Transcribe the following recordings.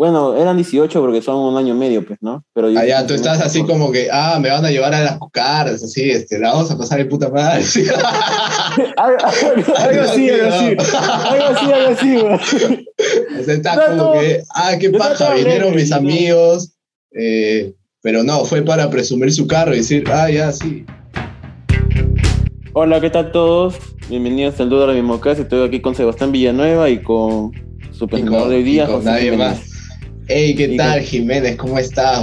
Bueno, eran 18 porque son un año y medio, pues, ¿no? Pero ah, ya, tú estás así como que, ah, me van a llevar a las cucaras, así, este, la vamos a pasar de puta madre. algo, así, algo así. Algo así, algo así, güey. O sea, está como que, ah, qué paja, vinieron mis amigos. Eh, pero no, fue para presumir su carro y decir, ah, ya, sí. Hola, ¿qué tal todos? Bienvenidos al Duda de la Democracia. Estoy aquí con Sebastián Villanueva y con su presentador de hoy día, con nadie más. Hey, ¿qué tal, Jiménez? ¿Cómo estás,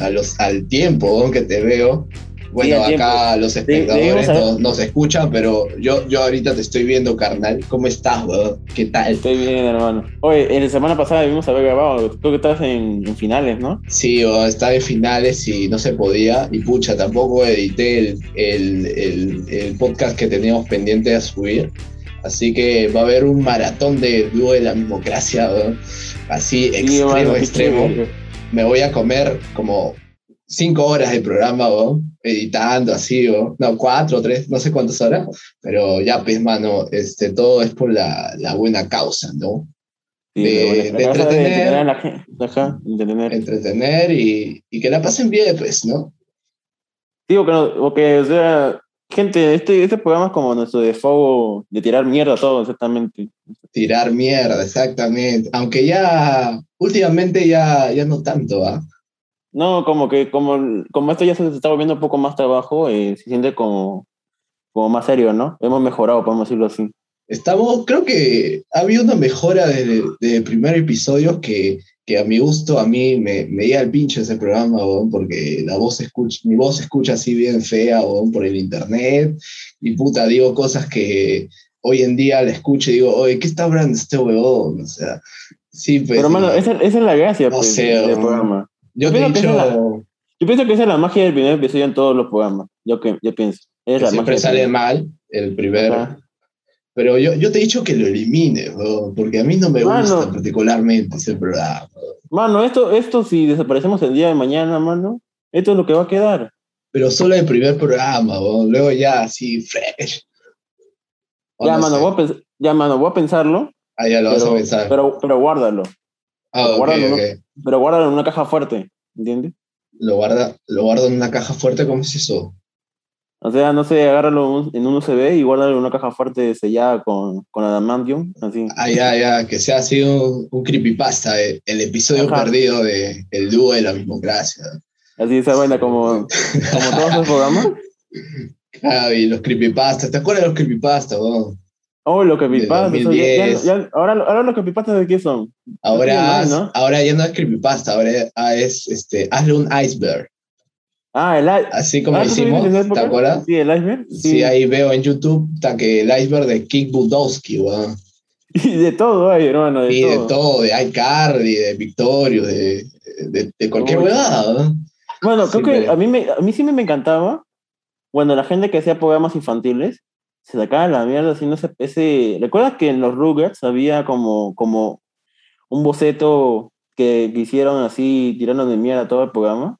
A los, al tiempo que te veo. Bueno, acá los espectadores nos, escuchan, pero yo, yo ahorita te estoy viendo, carnal. ¿Cómo estás, weón? ¿Qué tal? Estoy bien, hermano. Oye, en la semana pasada vimos haber grabado. Creo que estabas en, finales, ¿no? Sí, estaba en finales y no se podía. Y pucha, tampoco edité el, el, el, podcast que teníamos pendiente de subir. Así que va a haber un maratón de dúo de la democracia, weón. Así, extremo, extremo. Me voy a comer como cinco horas de programa, editando así, no, cuatro, tres, no sé cuántas horas, pero ya, pues, mano, este, todo es por la, la buena causa, ¿no? de, entretener, entretener y, y, que la pasen bien, pues, ¿no? Digo que, no, que o sea, gente, este, este programa es como nuestro default de tirar mierda todo, exactamente. Tirar mierda, exactamente. Aunque ya, últimamente ya, ya no tanto, ¿ah? No, como que como, como esto ya se está volviendo un poco más trabajo, eh, se siente como, como más serio, ¿no? Hemos mejorado, podemos decirlo así. Estamos, creo que ha habido una mejora de, de primer episodio que, que a mi gusto, a mí me, me el pinche ese programa, porque la voz escucha, mi voz se escucha así bien fea, por el internet, y puta, digo cosas que hoy en día le escucho y digo, oye, ¿qué está hablando este huevón? O sea, sí, pues... Pero, mano, esa, esa es la gracia pues, del programa. Yo, pienso que esa es la magia del primer episodio en todos los programas. Yo, que, yo pienso. Es siempre sale mal el primero. Pero yo, yo te he dicho que lo elimine, porque a mí no me gusta particularmente ese programa. Mano, esto, esto si desaparecemos el día de mañana, mano, esto es lo que va a quedar. Pero solo el primer programa, luego ya así fresh. ya, mano, voy a ya, mano, voy a pensarlo. Ah, ya lo vas a pensar. Pero, pero guárdalo. Ah, pero guárdalo en una caja fuerte, ¿entiendes? Lo guarda, lo guardo en una caja fuerte, ¿cómo es eso? O sea, no sé, agárralo en un USB y guárdalo en una caja fuerte sellada con, con adamantium, así. Ah, ya, ya, que sea así un, un creepypasta, el, el episodio perdido de El dúo de la democracia. Así esa vaina como, como todos los programas. Claro, y los creepypastas, ¿te acuerdas de los creepypastas, vos? Oh, los creepypastas. Ahora, ahora los creepypastas de qué son? Ahora, ahora ya no es creepypasta, ahora es este, hazle un iceberg. Ah, el iceberg. Así como ah, hicimos, ¿te acuerdas? Sí, el iceberg. Sí. ahí veo en YouTube que el iceberg de Kick Budowski, weón. Y de todo hay, hermano. De y de todo, de iCarly, de Victorio, de, de, de cualquier weón. Bueno, creo que a mí, me, a mí sí me encantaba cuando la gente que hacía programas infantiles se sacaba la mierda haciendo ese, ese... ¿Recuerdas que en los Rugrats había como, como un boceto que, hicieron así, tirando de mierda todo el programa?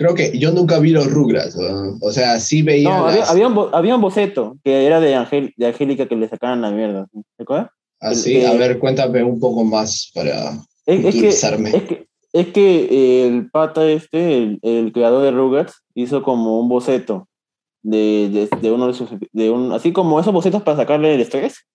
Creo que yo nunca vi los Rugrats, o sea, sí veía. No, había, un, había, un, boceto que era de, Angel, de Angélica que le sacaban la mierda. ¿Recuerdas? Así, ah, a ver, cuéntame un poco más para es, es que, es que, es que el pata este, el, el creador de Rugrats, hizo como un boceto de, de, uno de sus, de un, así como esos bocetos para sacarle el estrés.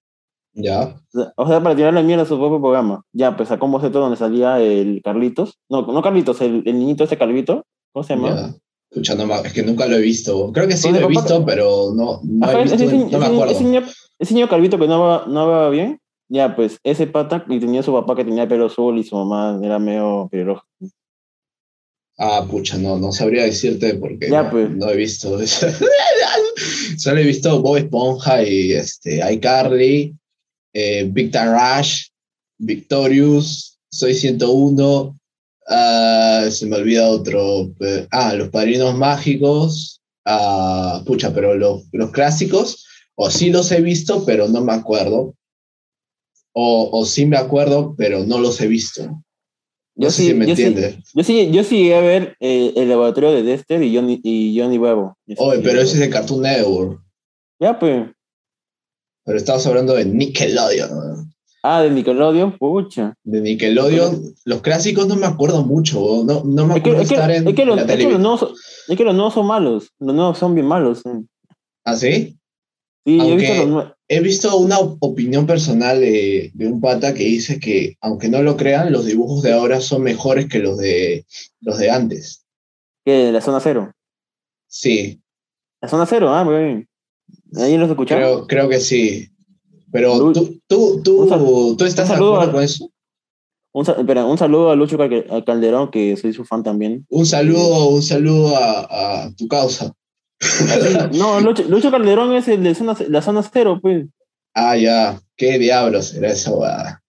Ya. O sea, para tirarle mierda a su propio programa. Ya, pues sacó un boceto donde salía el Carlitos. No, no Carlitos, el, el niñito ese Calvito. ¿Cómo se llama? Escuchando más, es que nunca lo he visto. Creo que sí lo he visto, pero no, no, he visto, ese, no me acuerdo. Ese niño, ese niño Calvito que no va, no va bien, ya, pues ese pata y tenía su papá que tenía pelo azul y su mamá era medio pelirroja. Ah, pucha, no, no sabría decirte porque no, pues. no, he visto eso. Solo he visto Bob Esponja y este, iCarly, eh, Victor Rush, Victorious, Soy 101, ah, se me olvida otro. Ah, Los Padrinos Mágicos. Ah, pucha, pero los, los clásicos, o sí los he visto, pero no me acuerdo. O, o sí me acuerdo, pero no los he visto. Yo sí, me yo Sí, yo sí, yo sí a ver eh, el laboratorio de Dexter y Johnny, y Johnny Huevo. Oye, pero ese es de Cartoon Network. Ya, pues. Pero estamos hablando de Nickelodeon. Ah, de Nickelodeon, pucha. De Nickelodeon, los clásicos no me acuerdo mucho, no, no me Es que, acuerdo es que- estar en, es que en los, la los nuevos, son- es que los nuevos son malos. Los nuevos son bien malos. ¿Ah, sí? Sí, yo he Aunque- visto los. He visto una op- opinión personal de, de un pata que dice que, aunque no lo crean, los dibujos de ahora son mejores que los de, los de antes. ¿Qué? La zona cero. Sí, La zona cero, ah, muy bien. ¿Ahí los escucharon? creo, creo que sí. Pero Lu- tú, tú, tú, ¿tú estás de acuerdo a- con eso? Un, espera, un saludo a Lucho Calderón, que soy su fan también. Un saludo, un saludo a, a tu causa. No, Lucho, Lucho Calderón es el de zona, la zona cero, pues. Ah, ya. ¿Qué diablos era esa huevada?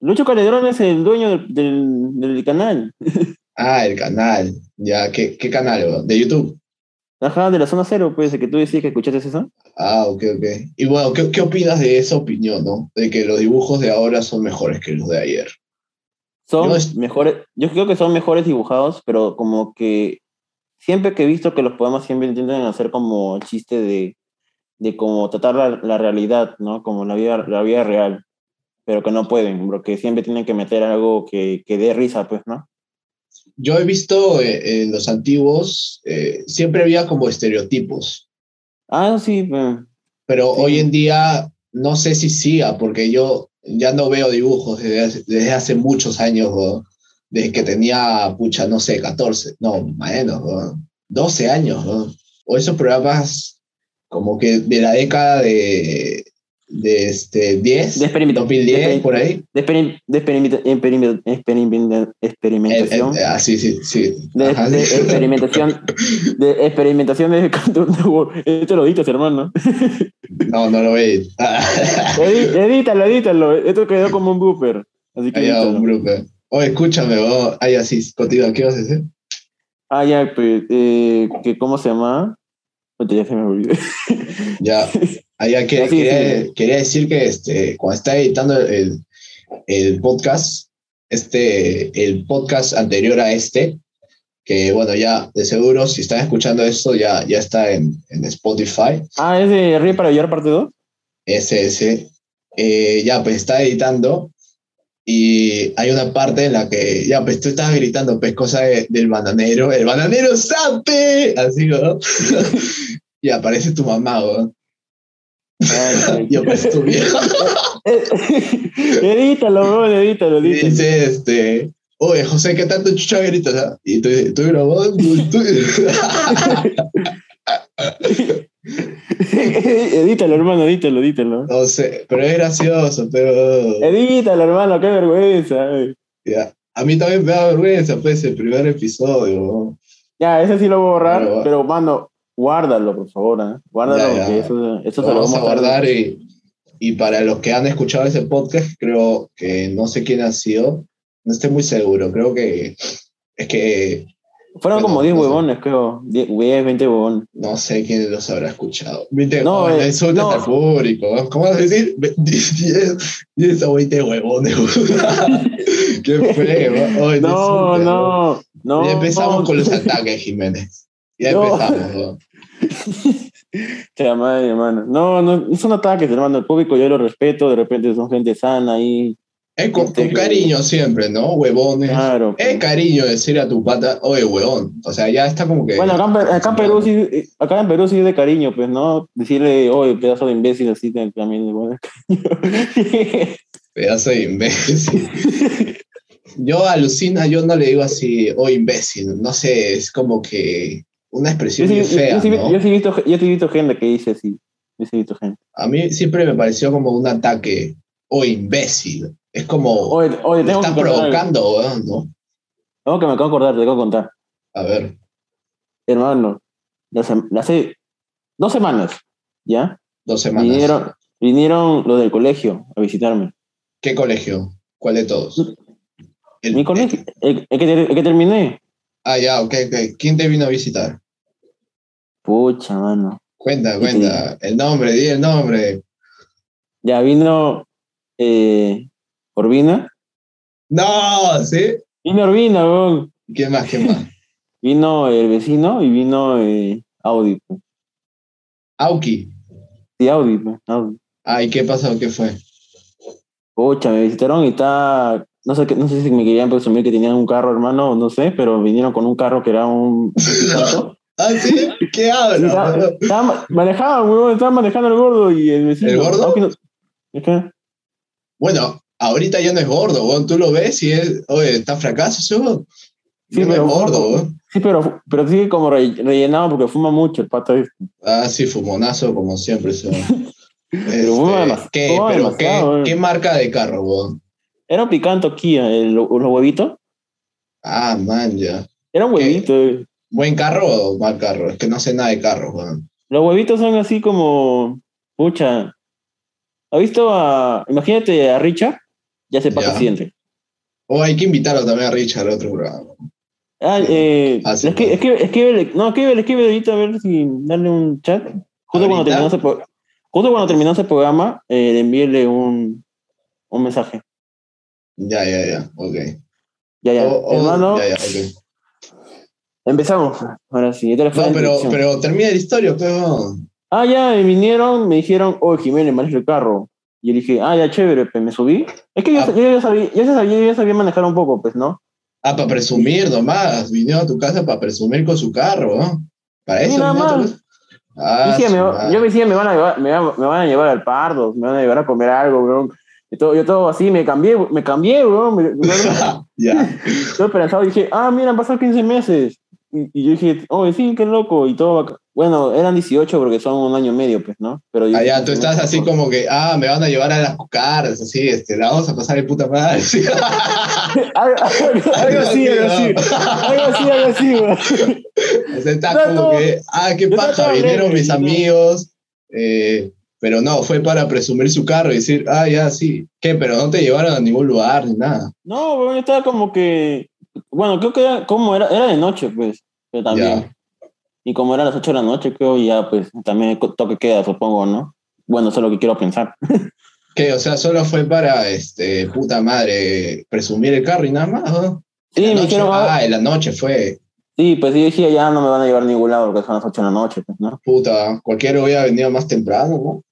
Lucho Calderón es el dueño del, del, del canal. Ah, el canal. Ya, ¿qué, qué canal? ¿De YouTube? Ajá, de la zona cero, pues, el que tú decías que escuchaste eso. Ah, ok, ok. Y bueno, ¿qué, qué opinas de esa opinión, no? De que los dibujos de ahora son mejores que los de ayer. Son Yo es- mejores, yo creo que son mejores dibujados, pero como que siempre que he visto que los poemas siempre intentan hacer como chiste de, de como tratar la, la realidad, ¿no? Como la vida, la vida real, pero que no pueden, porque siempre tienen que meter algo que, que dé risa, pues, ¿no? Yo he visto eh, en los antiguos, eh, siempre había como estereotipos, Ah, sí, pues, pero Sí. hoy en día no sé si siga, porque yo ya no veo dibujos desde hace, desde hace muchos años, weón. desde que tenía, pucha, no sé, 14, no, menos, weón. 12 años, weón. o esos programas como que de la década de, de este, 10, De experimento- 2010, de exper- por ahí. de, experim- de experimenta- experim- experimenta- Eh, experimentación. eh, ah, sí, sí, sí. de, Ajá, de sí. experimentación de experimentación de Cartoon Network. Esto lo editas, hermano. No, no lo ve. Edi- Edítalo, edítalo. Esto quedó como un blooper. Así que un. Oye, escúchame, vos. Ay, así, contigo, ¿qué vas a decir? Ah, ya, pues, eh, que ¿cómo se llama? Ya se me olvidó. Ya, allá que, Sí, quería, sí. quería decir que este, cuando está editando el, el podcast, este, el podcast anterior a este, que bueno, ya de seguro, si están escuchando esto, ya, ya está en, en Spotify, Ah, ¿es de Ríe para llorar parte 2? ese, ese, eh, ya pues está editando y hay una parte en la que, ya pues tú estabas gritando pues cosa de- del bananero, el bananero sape, así, ¿no? y aparece tu mamá, ¿no? y aparece tu vieja. edítalo, bro, edítalo, edítalo. dice, este, oye, José, ¿qué tanto chucha gritas? ah?" Y tú, estoy grabando, estoy... edítalo, hermano, edítalo, edítalo. no sé, pero es gracioso, pero... Edítalo, hermano, qué vergüenza. eh. ya. A mí también me da vergüenza, pues, el primer episodio, ¿no? Ya, ese sí lo voy a borrar, Pero, pero, mano, guárdalo, por favor. ¿eh? Guárdalo, Ya, ya. porque eso, eso Lo se lo vamos a guardar y, y para los que han escuchado ese podcast, creo que no sé quién ha sido, no estoy muy seguro, creo que es que Fueron como 10 no sé. huevones, creo. 10, 10, 20 huevones. no sé quién los habrá escuchado. Viste, No, no, eh, insultas no. público. ¿Cómo vas a decir? 10, 10 o 20 huevones. Qué feo. ¿no? Ay, No, no, no. Ya empezamos no. con los ataques, Jiménez. Ya No. empezamos. ¿no? Te madre, hermano. No, no, no son ataques, hermano. El público yo lo respeto, de repente son gente sana ahí. Es con, con cariño siempre, ¿no? Huevones. Claro. Es cariño decir a tu pata, oye, huevón. O sea, ya está como que. Bueno, acá en, Pe- acá en Perú sí, eh, acá en Perú sí es de cariño, pues, ¿no? Decirle, oye, pedazo de imbécil, así también es bueno. Pedazo de imbécil. yo alucina, yo no le digo así, oh imbécil. No sé, es como que una Yo expresión sí, fea, yo sí- ¿no? yo sí he visto, yo sí he visto gente que dice así. Yo sí he visto gente. A mí siempre me pareció como un ataque, oh imbécil. Es como, Oye, oye, tengo que contar algo. provocando, weón, ¿no? No, que me acabo de acordar, te tengo que contar. A ver, Hermano, hace dos semanas, ¿ya? dos semanas. Vinieron, vinieron los del colegio a visitarme. ¿Qué colegio? ¿Cuál de todos? El- Mi colegio, el, el que, el que terminé. Ah, ya, ok, ok. ¿Quién te vino a visitar? Pucha, mano. Cuenta, cuenta. El nombre, di el nombre. Ya vino eh, Orbina. No, ¿sí? Vino Orbina, weón. ¿Quién más? ¿Quién más? Vino el vecino y vino eh, Audi. pues. Auki. Sí, Audi, pues, Audi. Ay, ¿qué pasó? ¿Qué fue? Pucha, me visitaron y está. No sé, qué- no sé si me querían presumir que tenían un carro, hermano, no sé, pero vinieron con un carro que era un. ¿Ah, sí? ¿Qué hablas? Estaba- weón? estaba ma- manejaba, weón, estaba manejando el gordo y el vecino. ¿El gordo? No- Bueno, ahorita ya no es gordo, weón. Tú lo ves y es, oye, está fracaso, ese weón. Sí, no pero- es gordo, weón. Sí, pero, pero sigue como re- rellenado porque fuma mucho el pato. Ah, sí, fumonazo como siempre, ese weón. Este, ¿qué, pero qué, weón. qué marca de carro, weón? Era un picanto Kia, el- los huevitos. Ah, man, ya. Era un ¿Qué? huevito. eh. ¿Buen carro o mal carro? Es que no sé nada de carros, weón. Los huevitos son así como. Pucha. ¿Ha visto a. Imagínate a Richard? Ya sepa Ya. que siente. O hay que invitarlo también a Richard a otro programa. Ah, eh, Ah, sí, es que, pues. es que, es que, no, escribe, escribe ahorita a ver si darle un chat. Justo cuando ese, pro- justo cuando terminó ese programa, eh, le envíele un, un mensaje. Ya, ya, ya, ok. Ya, ya. Hermano, ya, ya, ok. empezamos. Ahora sí. esta fue No, pero, pero termina la historia, pero. Ah, ya, me vinieron, me dijeron, oh, Jiménez, maneja el carro. Y yo dije, ah, ya, chévere, pues me subí. Es que yo, Ah. yo ya, sabía, ya, sabía, yo ya sabía manejar un poco, pues, ¿no? Ah, para presumir nomás. Vinieron a tu casa para presumir con su carro, ¿no? Para eso. nada más. Ah, yo, me yo decía, me van, a llevar, me, va- me van a llevar al pardo, me van a llevar a comer algo, bro. Y todo, yo todo así, me cambié, me cambié, bro. Me, ya. Yo esperanzado dije, ah, mira, han pasado 15 meses. Y, y yo dije, oh, sí, qué loco. Y todo. Bueno, eran 18 porque son un año y medio, pues, ¿no? Pero yo Allá dije, tú estás así como que, ah, me van a llevar a las cucaras, así, este, la vamos a pasar de puta madre. algo, algo- algo así, algo así. Algo así, algo así. O sea, está No, como no. que, ah, qué paja, vinieron mis no. amigos, eh, pero no, fue para presumir su carro y decir, ah, ya, sí. ¿Qué? Pero no te llevaron a ningún lugar ni nada. No, yo estaba como que. Bueno, creo que era, como era, era de noche, pues. Pero también. Ya. Y como era las 8 de la noche, creo, ya, pues, también toque queda, supongo, ¿no? Bueno, eso es lo que quiero pensar. ¿Qué? O sea, solo fue para, este, puta madre, presumir el carro y nada más, ¿no? Sí, me dijeron, ah, en la noche fue, sí, pues yo dije, ya no me van a llevar a ningún lado porque son las 8 de la noche, pues, ¿no? puta, cualquiera hubiera venido más temprano,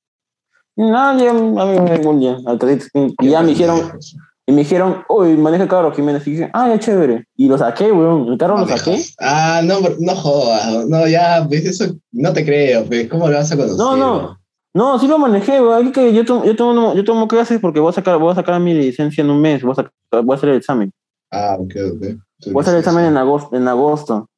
¿no? No, ya, a mí me da igual, ya. Me dijeron, y me dijeron, uy, maneja el carro, Jiménez. Y dije, ah, ya chévere. Y lo saqué, weón. El carro lo saqué. Ah, no, no jodas, no, ya, pues eso no te creo, pues, ¿cómo lo vas a conocer? No, no. No, sí lo manejé, weón. Que yo tomo, yo tomo, yo tomo clases porque voy a sacar, voy a sacar mi licencia en un mes. Voy a, sacar- voy a hacer el examen. Ah, ok, ok. Tú Voy a hacer el examen en agosto, en agosto.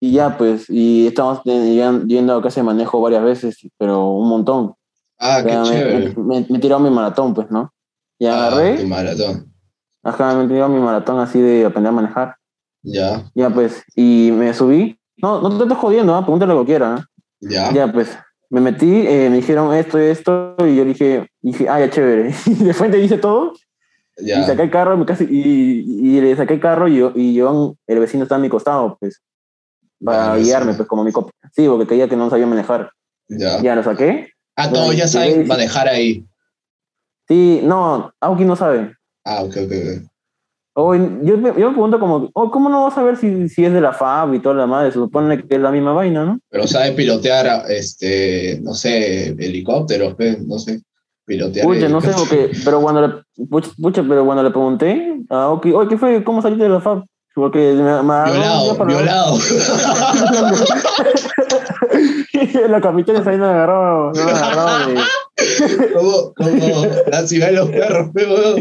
Y ya, pues, y estamos yendo a clase de manejo varias veces, pero un montón. Ah, qué Ya me, chévere. me, me, me tiró mi maratón, pues, ¿no? Y Ah, agarré, tu maratón. ajá, me tiró mi maratón así de aprender a manejar. Ya, Ya, pues, y me subí. No, no te estoy jodiendo, ¿ah? Pregúntale lo que quiera, ¿ah? ya. Ya, pues, me metí, eh, me dijeron esto y esto, y yo dije, dije, ah, ya chévere. Y de frente hice todo, y Ya, saqué el carro, me casi, y, y le saqué el carro, y, yo, y yo, el vecino está a mi costado, pues, para Vale, guiarme, sí. pues, como mi copia. Sí, porque creía que no sabía manejar. ya. Ya lo saqué. Ah, todos ya y- saben y- manejar ahí. Sí, no, Aoki no sabe. Ah, ok, ok, ok. O, yo, yo me pregunto como, oh, ¿cómo no vas a ver si, si es de la FAB y toda la madre? Se supone que es la misma vaina, ¿no? Pero sabe pilotear, este, no sé, helicópteros, no sé. Pilotear. Pucha, no sé, porque, pero cuando le, pucha, pucha, pero cuando le pregunté a Aoki, oye, ¿qué fue? ¿Cómo saliste de la FAB? Porque me, me Violado, para- violado. Los capitanes ahí me agarró, me agarró de- como, como la ciudad de los perros, weón.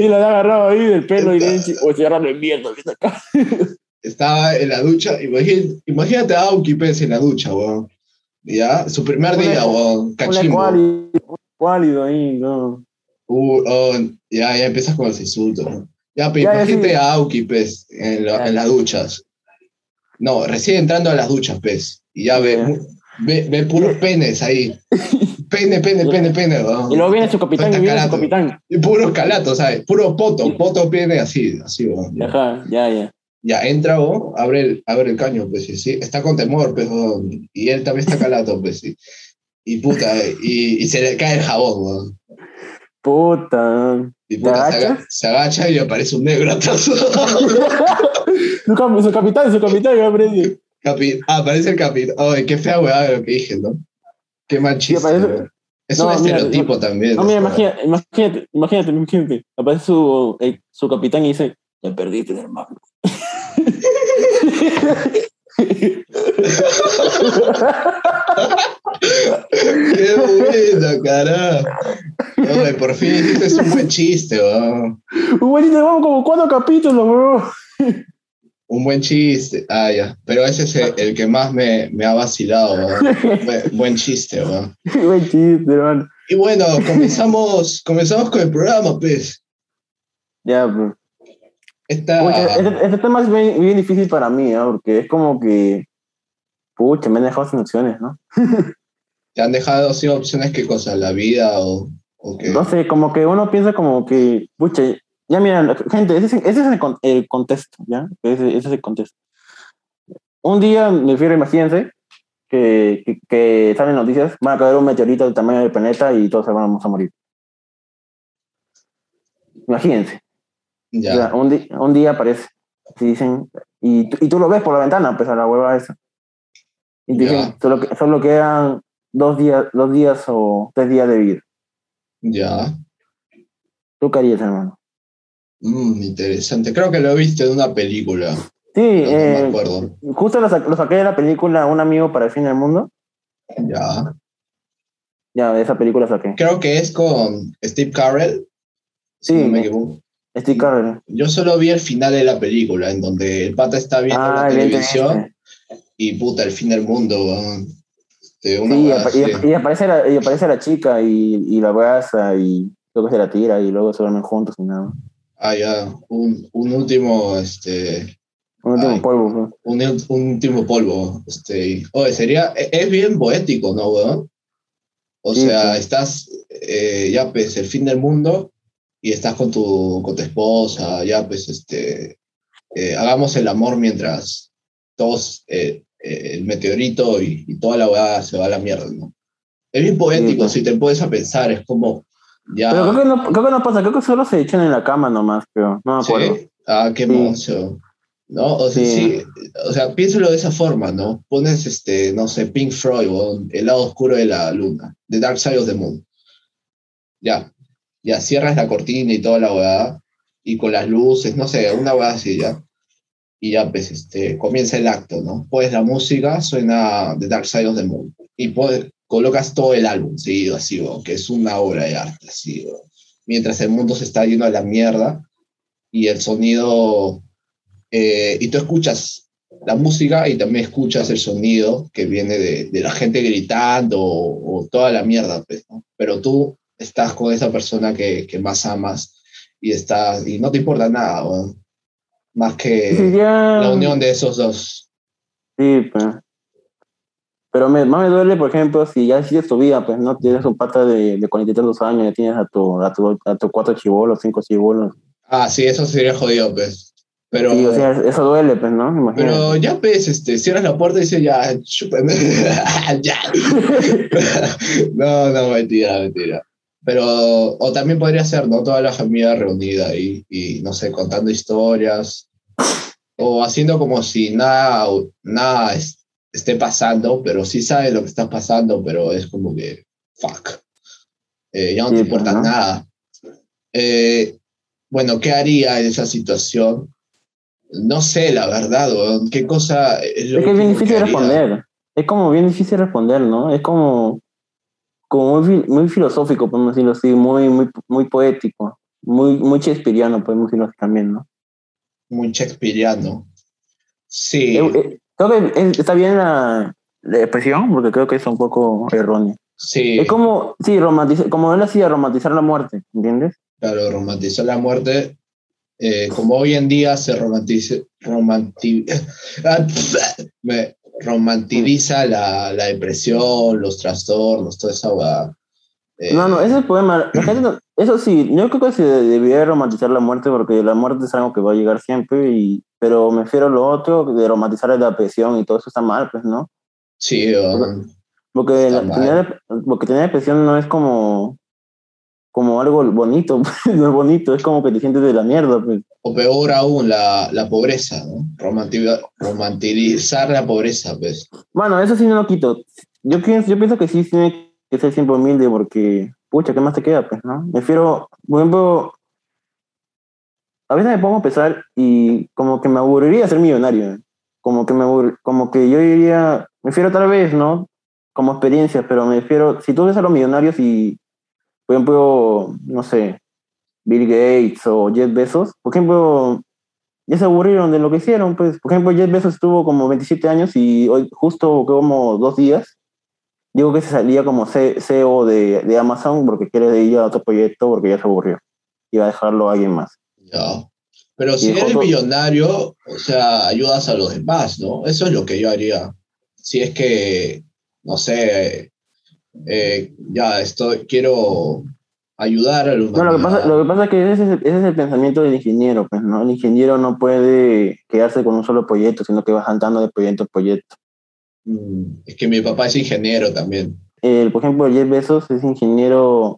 y lo había agarrado ahí del pelo y le dije, o se agarró el mierda, ¿viste acá? Estaba en la ducha. Imagínate, imagínate a Auki, pues, en la ducha, weón. Ya, su primer día, weón. Cachimbo. un cuálido ahí, no. Uh, oh, ya, ya empiezas con los insultos. ¿no? Ya, pero Ya, imagínate sí. a Auki, pues, en, la- en las duchas. No, recién entrando a las duchas, pues. Y ya ve, ve, ve puros penes ahí. Pene, pene, pene, pene. weón. Y luego viene su capitán y viene su calato. capitán. Y puros calatos, ¿sabes? Puro poto, poto, pene, así, así, weón. Ya, Ajá, ya, ya. Ya, entra, weón, abre el, abre el caño, pues, sí, sí. Está con temor, pues. Y él también está calato, pues, sí. Y puta, y, y se le cae el jabón, weón. Puta. Y ¿Te puta, se, aga- agachas? se agacha y aparece un negro atrás. su, cap- su capitán, su capitán, ya aprendí. Capi- ah, aparece el capitán. Ay, qué fea weá lo que dije, ¿no? Qué mal chiste. aparece- weón. Es No, un mira, estereotipo también. No, mira, imagínate, imagínate, imagínate, imagínate. Aparece su, eh, su capitán y dice, te perdiste, hermano. Qué bueno, carajo. Hombre, por fin hiciste un buen chiste, weón. Un buen chiste, vamos como cuatro capítulos, bro. Un buen chiste. Ah, ya. Pero ese es el, el que más me, me ha vacilado. Buen- Buen chiste, weón. buen chiste, hermano. Y bueno, comenzamos, comenzamos con el programa, pues. Ya, pues. Esta, Pucha, este, este tema es bien, bien difícil para mí, ¿no? Porque es como que. Pucha, me han dejado sin opciones, ¿no? ¿Te han dejado sin opciones qué cosa? ¿La vida o, o qué? No sé, como que uno piensa como que. Pucha, ya mira, gente, ese, es- ese es el, con- el contexto, ¿ya? Ese, ese es el contexto. Un día, me refiero, imagínense, que, que, que salen noticias, van a caer un meteorito del tamaño del planeta y todos se vamos a morir. Imagínense. O sea, Ya, un, di- un día aparece. Te dicen, y, tú- y tú lo ves por la ventana, pues a la hueva esa. Y te Ya. dicen, solo, solo quedan dos días, dos días o tres días de vida. ya. ¿Tú qué harías, hermano? Mm, interesante. Creo que lo he visto en una película. Sí, no me eh, acuerdo. justo lo, sa- lo saqué de la película Un amigo para el fin del mundo. Ya. Ya, de esa película saqué. Creo que es con Steve Carell. Si Sí, no me equivoco. Steve Carell. Yo solo vi el final de la película, en donde el pata está viendo la Ah, televisión evidentemente. y puta, el fin del mundo. Este, una Sí, y aparece la, y aparece la chica y, y la abraza y luego se la tira y luego se duermen juntos y nada. Ah, ya. Un, un último, este, Un último Ay. polvo. ¿no? un, un último polvo. Este, oye, sería, e- es bien poético, ¿no, weón? O Sí, sea, sí. estás, eh, ya pues, el fin del mundo y estás con tu, con tu esposa, ya pues, este, eh, hagamos el amor mientras todos, eh, eh, el meteorito y, y toda la weá se va a la mierda, ¿no? Es bien poético, Sí, sí. si te puedes a pensar, es como, ya... Pero creo que, no, creo que no pasa, creo que solo se echan en la cama nomás, creo. No me acuerdo. Sí. Ah, qué Sí. emoción. ¿No? O sea, Sí. sí, o sea, piénsalo de esa forma, ¿no? Pones, este, no sé, Pink Floyd o El lado oscuro de la luna, The Dark Side of the Moon. Ya, ya cierras la cortina y toda la weá, y con las luces, no sé, una weá así, ya. Y ya, pues, este, comienza el acto, ¿no? Pues la música suena The Dark Side of the Moon, y pues, colocas todo el álbum seguido, así, weón, que es una obra de arte, así. Mientras el mundo se está yendo a la mierda, y el sonido, eh, y tú escuchas la música y también escuchas el sonido que viene de, de la gente gritando o, o toda la mierda, pues, ¿no? Pero tú estás con esa persona que, que más amas y, estás, y no te importa nada, más que Sí, la unión de esos dos. Sí, pues. Pero me, más me duele, por ejemplo, si ya sigues tu vida, pues no tienes un pata de, de 42 años, ya tienes a tu, a tu, a tu cuatro chibolos, cinco chibolos. Ah, sí, eso sería jodido, pues. Pero, Sí, o sea, eso duele, pues, ¿no? Imagínate. pero ya, pues, este, cierras la puerta y dices, ya, chúpame. ya. no, no, mentira, mentira. Pero, o también podría ser, ¿no? Toda la familia reunida y, y no sé, contando historias. O haciendo como si nada, nada es- esté pasando, pero sí sabes lo que está pasando, pero es como que, fuck. Eh, ya no te importa ¿no? nada. Eh, bueno, ¿qué haría en esa situación? No sé, la verdad, weón. ¿Qué cosa es lo Es que es bien difícil haría? responder. Es como bien difícil responder, ¿no? Es como, como muy, muy filosófico, podemos decirlo así, muy, muy, muy poético, muy, muy shakespeariano, podemos decirlo así también, ¿no? Muy shakespeariano. Sí, eh, creo que es- está bien la, la expresión, porque creo que es un poco erróneo. sí. Es como, sí, romantiza- como él hacía romantizar la muerte, ¿entiendes? Claro, romantizó la muerte. eh, como hoy en día se romantiza, romanti- me romantiliza la, la depresión, los trastornos, toda esa. Eh, No, no, ese es el problema. La gente no- eso sí, yo creo que se debería romantizar la muerte porque la muerte es algo que va a llegar siempre, y, pero me refiero a lo otro, de romantizar la depresión y todo eso está mal, pues, ¿no? Sí, um, Porque, la- tener, porque tener depresión no es como, como algo bonito, no es bonito, es como que te sientes de la mierda, pues. o peor aún, la, la pobreza, ¿no? Romanti- romantizar la pobreza, pues. Bueno, eso sí no lo quito. Yo pienso, yo pienso que sí tiene que ser siempre humilde porque, pucha, ¿qué más te queda? Pues, ¿no? Prefiero, por ejemplo, a veces me pongo a pensar y como que me aburriría ser millonario. Como que me como que yo diría, me refiero tal vez, ¿no? Como experiencia, pero me refiero, si tú ves a los millonarios y, por ejemplo, no sé, Bill Gates o Jeff Bezos, por ejemplo, ya se aburrieron de lo que hicieron, pues, por ejemplo, Jeff Bezos estuvo como 27 años y hoy, justo como dos días, digo que se salía como CEO de, de Amazon porque quiere ir a otro proyecto porque ya se aburrió. Iba a dejarlo a alguien más. Ya. Pero si eres millonario, o sea, ayudas a los demás, ¿no? Eso es lo que yo haría. Si es que, no sé, eh, ya estoy, quiero ayudar a los no, lo que, pasa, lo que pasa es que ese es, el, pensamiento del ingeniero, pues, ¿no? El ingeniero no puede quedarse con un solo proyecto, sino que va saltando de proyecto en proyecto. Es que mi papá es ingeniero también. por ejemplo, Jeff Bezos es ingeniero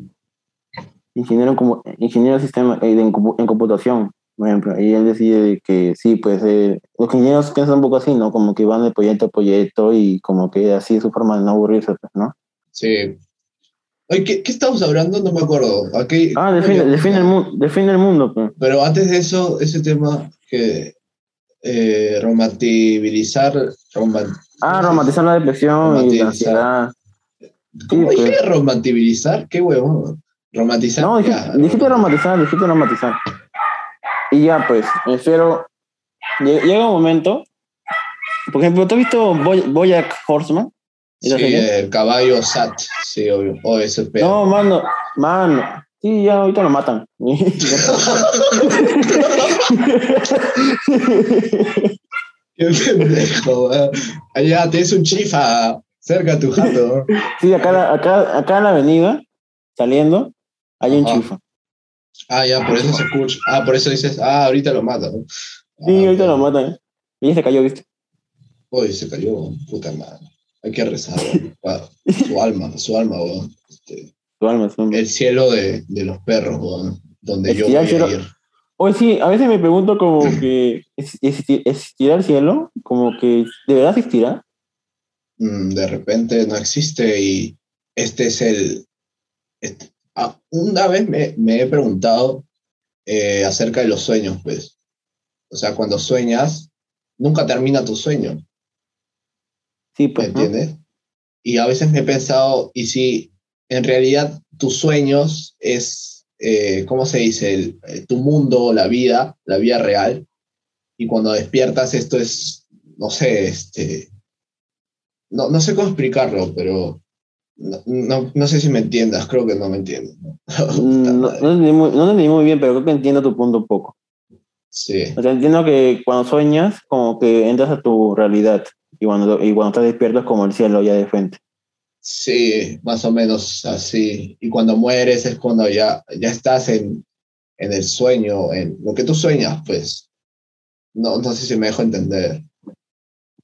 ingeniero, como, ingeniero de sistema eh, en, computación, por ejemplo, y él decide que sí, pues eh, los ingenieros piensan un poco así, ¿no? Como que van de proyecto a proyecto y como que así es su forma de no aburrirse, pues, ¿no? Sí. Oye, ¿qué, ¿qué, estamos hablando? No me acuerdo. ah, define, define, el mundo, define el mundo. Pues. Pero antes de eso, ese tema que eh, romantizar... ah, romantizar la depresión y la ansiedad. ¿Cómo dije pues. romantizar? ¿Qué huevo? Romantizar. No, dijiste, romantizar, dijiste romantizar. Y ya, pues, espero. Llega un momento. Por ejemplo, ¿tú has visto Boyack Horseman? Sí, el caballo Sat, sí, obvio. O ese pedo. No, mano, mano. Sí, ya ahorita lo matan. Qué pendejo, Allá tienes un chifa cerca de tu jato. Sí, acá, acá, acá en la avenida, saliendo, hay un chifa. Ah, ya, por eso se escucha. Ah, por eso dices, ah, ahorita lo matan. ¿no? Sí, ahorita lo matan. ¿eh? Y se cayó, ¿viste? Uy, se cayó, puta madre. Hay que rezar, su alma, su alma, weón. Este, su alma, su alma. El cielo de, de los perros, weón. Donde yo voy a ir. Oye, sí, a veces me pregunto como que ¿existirá el cielo? Como que ¿de verdad existirá? Mm, de repente no existe y este es el, este, Ah, una vez me, me he preguntado eh, acerca de los sueños, pues. O sea, cuando sueñas, nunca termina tu sueño. Sí, pues. ¿Me entiendes? Y a veces me he pensado, ¿y si en realidad tus sueños es, eh, ¿cómo se dice? El, eh, tu mundo, la vida, la vida real. Y cuando despiertas, esto es, no sé, este. No, no sé cómo explicarlo, pero no, no, sé si me entiendas, creo que no me entiendes. Mm, no, no, entendí muy, no, muy, bien, pero creo que entiendo tu punto un poco. Sí. O sea, entiendo que cuando sueñas, como que entras a tu realidad y cuando, y cuando estás despierto es como el cielo ya de frente. Sí, más o menos así. Y cuando mueres es cuando ya, ya estás en, en el sueño, en lo que tú sueñas, pues. No, no sé si me dejo entender.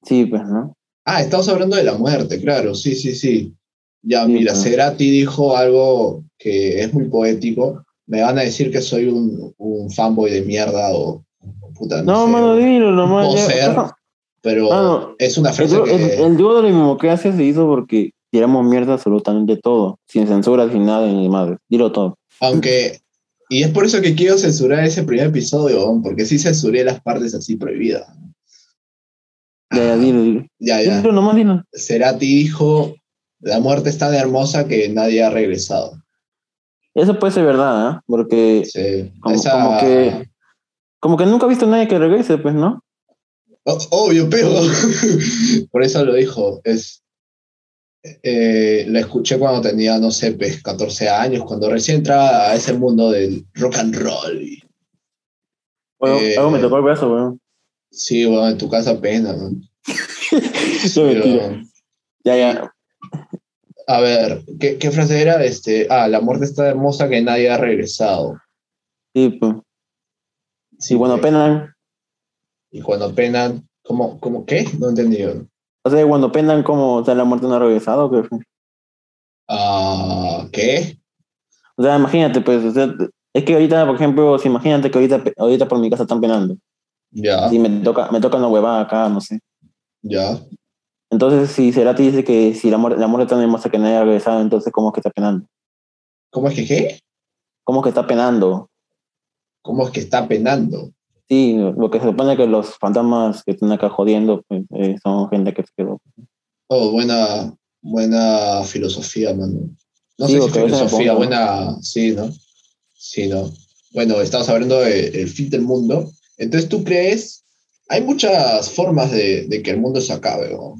Sí, pues, ¿no? Ah, estamos hablando de la muerte, claro, sí, sí, sí. Ya, mira, Cerati dijo algo que es muy poético. Me van a decir que soy un, un fanboy de mierda o, puta, no, no mano, dilo nomás. pero es una frase el, que... El, dúo de la democracia se hizo porque tiramos mierda absolutamente todo, sin censura, sin nada, ni madre. Dilo todo. Aunque... Y es por eso que quiero censurar ese primer episodio, porque sí censuré las partes así prohibidas. Ya, ya, dilo, dilo. Ya, ya. Dilo nomás, dilo. Cerati dijo la muerte es tan hermosa que nadie ha regresado. Eso puede ser verdad, ¿eh? Porque como, que, como que nunca he visto a nadie que regrese, pues, ¿no? obvio, pero por eso lo dijo. Es, eh, la escuché cuando tenía, no sé, 14 pues, años, cuando recién entraba a ese mundo del rock and roll. bueno, eh, algo me tocó el brazo, weón. Sí, bueno, en tu casa pena, ¿no? ya, ya. A ver, ¿qué, ¿qué, frase era? Este, ah, la muerte está hermosa que nadie ha regresado. Sí, pues. Sí, cuando penan. Y cuando penan, ¿cómo, cómo qué? No entendí. O sea, cuando penan, ¿cómo? O sea, la muerte no ha regresado, ¿qué Ah, ¿qué? O sea, imagínate, pues, o sea, es que ahorita, por ejemplo, si imagínate que ahorita, ahorita por mi casa están penando. Ya. Y me toca, me toca una huevada acá, no sé. Ya. Entonces, si Cerati dice que si la muerte, la muerte también demuestra que nadie ha regresado, entonces, ¿cómo es que está penando? ¿Cómo es que qué? ¿Cómo es que está penando? ¿Cómo es que está penando? Sí, lo que se supone que los fantasmas que están acá jodiendo pues, eh, son gente que se quedó. Oh, buena, buena filosofía, mano. No Sí, sé si porque filosofía, pongo- buena. Sí, ¿no? Sí, ¿no? Bueno, estamos hablando del fin del mundo. Entonces, ¿tú crees? Hay muchas formas de, de que el mundo se acabe, ¿no?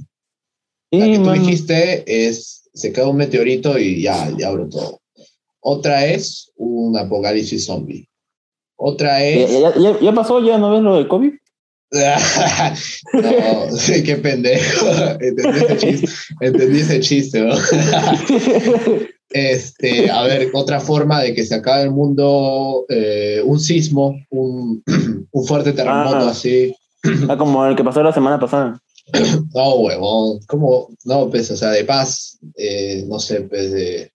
Sí, La que tú mano. dijiste es, se cae un meteorito y ya, ya abro todo. Otra es un apocalipsis zombie. Otra es... ya- ya- ya pasó, ya no ves lo del COVID. no, sí, qué pendejo. Entendí ese chiste, entendí ese chiste, ¿no? Este, a ver, otra forma de que se acabe el mundo, eh, un sismo, un, un fuerte terremoto Ah. así. ah, como el que pasó la semana pasada. No, huevón, ¿cómo? No, pues, o sea, de paz, eh, no sé, pues, de,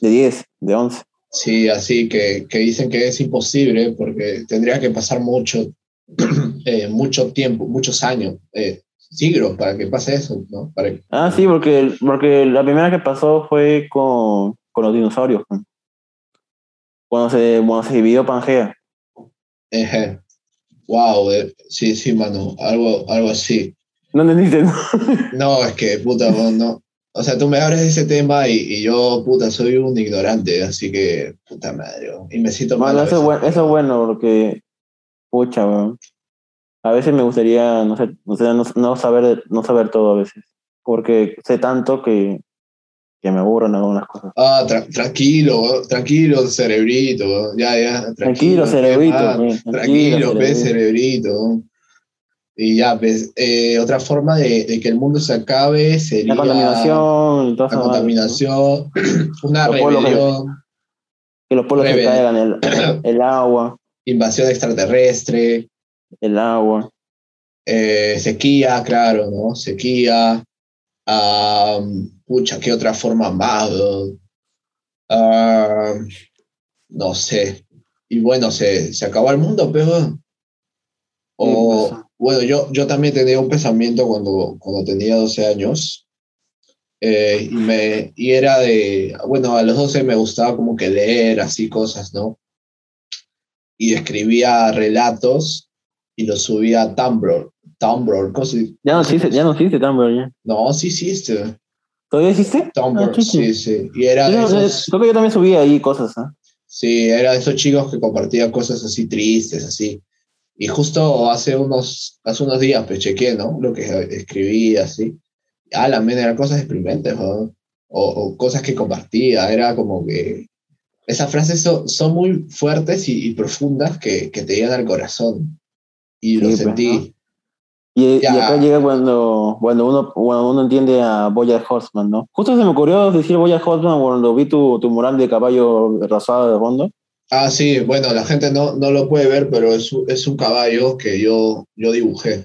De 10, de 11. Sí, así que, que dicen que es imposible porque tendría que pasar mucho, eh, mucho tiempo, muchos años, eh, siglos para que pase eso, ¿no? Para que- Ah, sí, porque, porque la primera que pasó fue con, con los dinosaurios. ¿no? Cuando se, cuando se dividió Pangea. Wow, eh, sí, sí, mano, algo, algo así. No entendiste, ¿no? No, es que, puta, no. O sea, tú me abres ese tema y, y yo, puta, soy un ignorante, así que, puta madre, y me siento mal. Bueno, eso, es bueno, eso es bueno, porque, pucha, weón. A veces me gustaría, no sé, o sea, no, no saber, no saber todo a veces. Porque sé tanto que, que me aburren algunas cosas. Ah, tra- tranquilo, tranquilo, cerebrito, ya, ya, Tranquilo, ¿qué cerebrito. Tranquilo, cerebrito. cerebrito. Y ya, pues, eh, otra forma de, de que el mundo se acabe sería La contaminación, la contaminación, una Los pueblos que- rebelión, Que los pueblos se caigan, el, el agua, invasión extraterrestre, el agua. eh, sequía, claro, ¿no? Sequía. am, pucha, ¿qué otra forma más? no sé. Y bueno, se, se acabó el mundo, pero... O, pues. Bueno, yo, yo también tenía un pensamiento cuando, cuando tenía 12 años. eh, y, me, y era de, bueno, a los 12 me gustaba como que leer así cosas, ¿no? Y escribía relatos y los subía a Tumblr. Tumblr, ¿cómo se- Ya no existe, ya no existe Tumblr, ya. No, sí existe. ¿Todavía existe? Tumblr, Ah, sí, sí. Y era Yo- esos, creo que yo también subía ahí cosas, ¿ah? sí, era de esos chicos que compartían cosas así tristes, así. Y justo hace unos, hace unos días, pues chequé, ¿no? Lo que escribía, así. Ah, la mena eran cosas experimentales, ¿no? o, o cosas que compartía. Era como que esas frases son, son muy fuertes y, y profundas que, que te llegan al corazón. Y lo Sí, pues, sentí. ¿no? Y, y acá llega cuando, cuando, uno, cuando uno entiende a Boya Horseman, ¿no? Justo se me ocurrió decir Boya Horseman cuando vi tu, tu mural de caballo rasado de fondo. Ah, sí, bueno, la gente no, no lo puede ver, pero es, es un caballo que yo, yo dibujé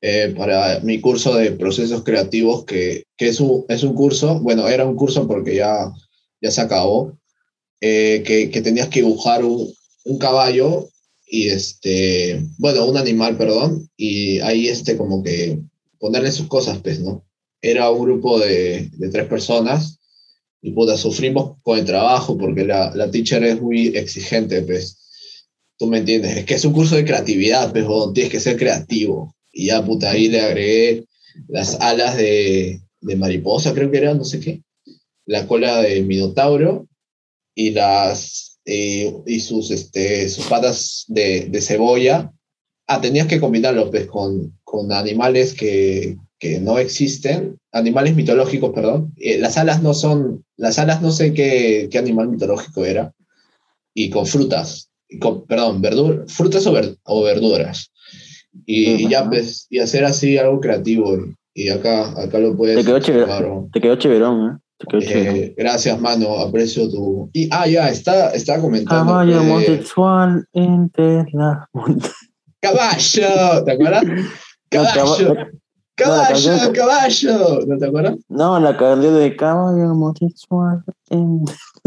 eh, para mi curso de procesos creativos, que, que es, un, es un curso, bueno, era un curso porque ya, ya se acabó, eh, que, que tenías que dibujar un, un caballo y este, bueno, un animal, perdón, y ahí este como que ponerle sus cosas, pues, ¿no? Era un grupo de, de tres personas y puta, sufrimos con el trabajo porque la, la teacher es muy exigente, pues. Tú me entiendes, es que es un curso de creatividad, pues, huevón, tienes que ser creativo. Y ya, puta, ahí le agregué las alas de, de mariposa, creo que era, no sé qué, la cola de minotauro y las eh, y sus, este, sus patas de, de cebolla. Ah, tenías que combinarlo, pues, con, con animales que, que no existen, animales mitológicos, perdón. Eh, las alas no son, las alas no sé qué, qué animal mitológico era, y con frutas, y con, perdón, verdur, frutas o, ver- o verduras. Y, y ya, pues, y hacer así algo creativo, y, acá, acá lo puedes... Te quedó ¿no? Te quedó chéverón, ¿eh? Te quedó chéverón. Eh, gracias, mano, aprecio tu... Y, ah, ya, está, está comentando... Caballo que- homosexual entre las montañas. ¡Caballo! ¿Te acuerdas? ¡Caballo! La ¡Caballo! ¡Caballo! ¿No te acuerdas? No, la canción de caballo homosexual.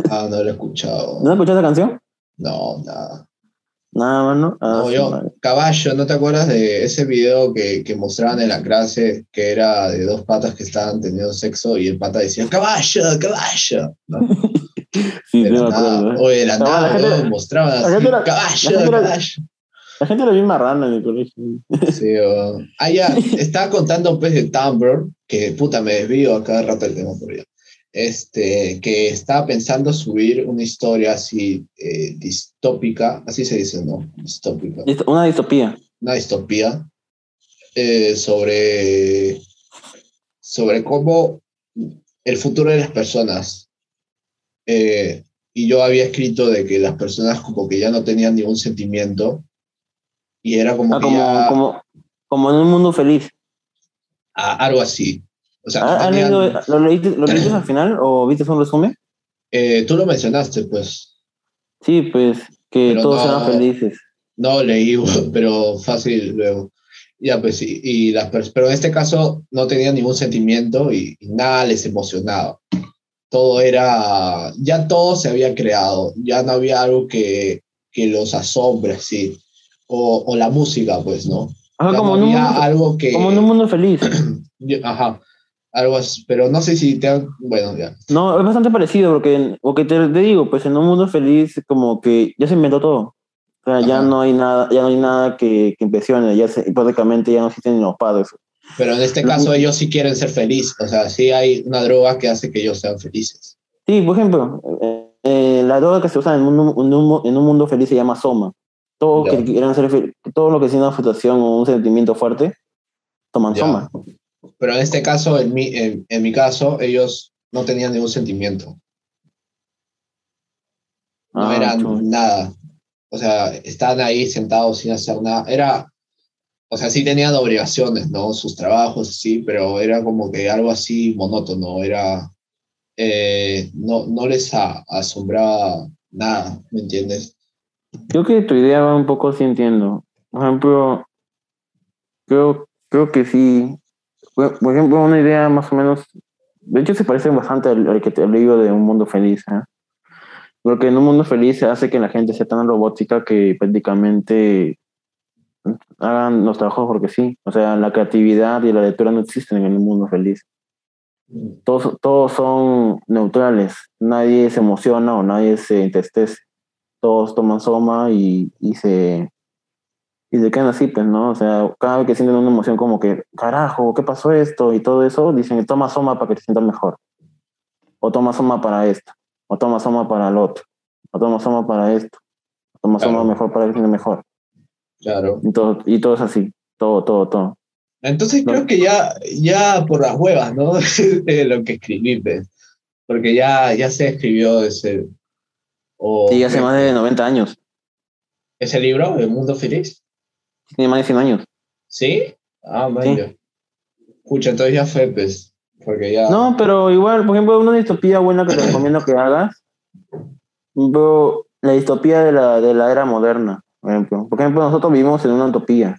Ah, no lo he escuchado. ¿No escuchaste esa canción? No, nada. Nada. Ah, No, yo, caballo, ¿no te acuerdas de ese video que, que mostraban en la clase que era de dos patas que estaban teniendo sexo y el pata decía, caballo, caballo? ¿no? sí, De la me acuerdo. ¿eh? O de la No, la nada, ¿no? mostraban la así, caballo, la caballo. La gente era bien marrana en el colegio. Sí, o- Ah, ya, estaba contando pues de Tumblr, que puta me desvío a cada rato del tema por allá. Este, que estaba pensando subir una historia así eh, distópica, así se dice, ¿no? Distópica. Dist- Una distopía. Una distopía eh, sobre, sobre cómo el futuro de las personas. Eh, y yo había escrito de que las personas como que ya no tenían ningún sentimiento y era como Ah, que como, ya- como, como en un mundo feliz. a- algo así. O sea, ¿Ah, ¿Has tenían- leído- ¿Lo leíste, lo leíste al final o viste un resumen? eh, tú lo mencionaste, pues. Sí, pues que Pero todos no- eran felices. No leí, pero fácil luego. Ya, pues sí. Y las pero en este caso no tenían ningún sentimiento y, y nada les emocionaba. Todo era, ya todo se había creado, ya no había algo que, que los asombre, sí. O, o la música, pues, ¿no? Ajá, Ya como, no en un mundo, algo que... como en un mundo feliz. Ajá, algo así, pero no sé si te han... Bueno, ya. No, es bastante parecido porque, porque te, te digo, pues en un mundo feliz como que ya se inventó todo. O sea, ya Ajá. no hay nada, ya no hay nada que, que impresione, ya se, prácticamente ya no existen ni los padres. Pero en este caso ellos sí quieren ser felices, o sea, sí hay una droga que hace que ellos sean felices. Sí, por ejemplo, eh, eh, la droga que se usa en un, un, en un mundo feliz se llama soma. Todos Ya. que quieran ser todo lo que tiene una frustración o un sentimiento fuerte, toman Ya. soma. Pero en este caso, en mi, en, en mi caso, ellos no tenían ningún sentimiento, no Ah, eran chulo. nada. O sea, estaban ahí sentados sin hacer nada. Era, o sea, sí tenían obligaciones, ¿no? Sus trabajos, sí, pero era como que algo así monótono, era, eh, no, no les a- asombraba nada, ¿me entiendes? Creo que tu idea va un poco, sí entiendo. Por ejemplo, creo, creo que sí. Por ejemplo, una idea más o menos, de hecho se parece bastante al, al que te digo de un mundo feliz. ¿eh? Porque en un mundo feliz se hace que la gente sea tan robótica que prácticamente hagan los trabajos porque sí. O sea, la creatividad y la lectura no existen en el mundo feliz. Todos, todos son neutrales. Nadie se emociona o nadie se entristece todos toman soma y, y se y se quedan así, pues, ¿no? O sea, cada vez que sienten una emoción como que, carajo, ¿qué pasó esto? Y todo eso, dicen, toma soma para que te sientas mejor. O toma soma para esto. O toma soma para el otro. O toma soma para esto. O toma Claro. soma mejor para que te sientas mejor. Claro. Y todo, y todo es así. Todo, todo, todo. Entonces No. creo que ya, ya por las huevas, ¿no? lo que escribí, pues. Porque ya, ya se escribió ese... O, Y hace más de 90 años. ¿Ese libro, El Mundo Feliz? Tiene más de 100 años. ¿Sí? Ah, vaya. Escucha, entonces ya fue, pues. Porque ya... No, pero igual, por ejemplo, una distopía buena que te recomiendo que hagas. Bro, la distopía de la, de la era moderna, por ejemplo. Por ejemplo, nosotros vivimos en una utopía.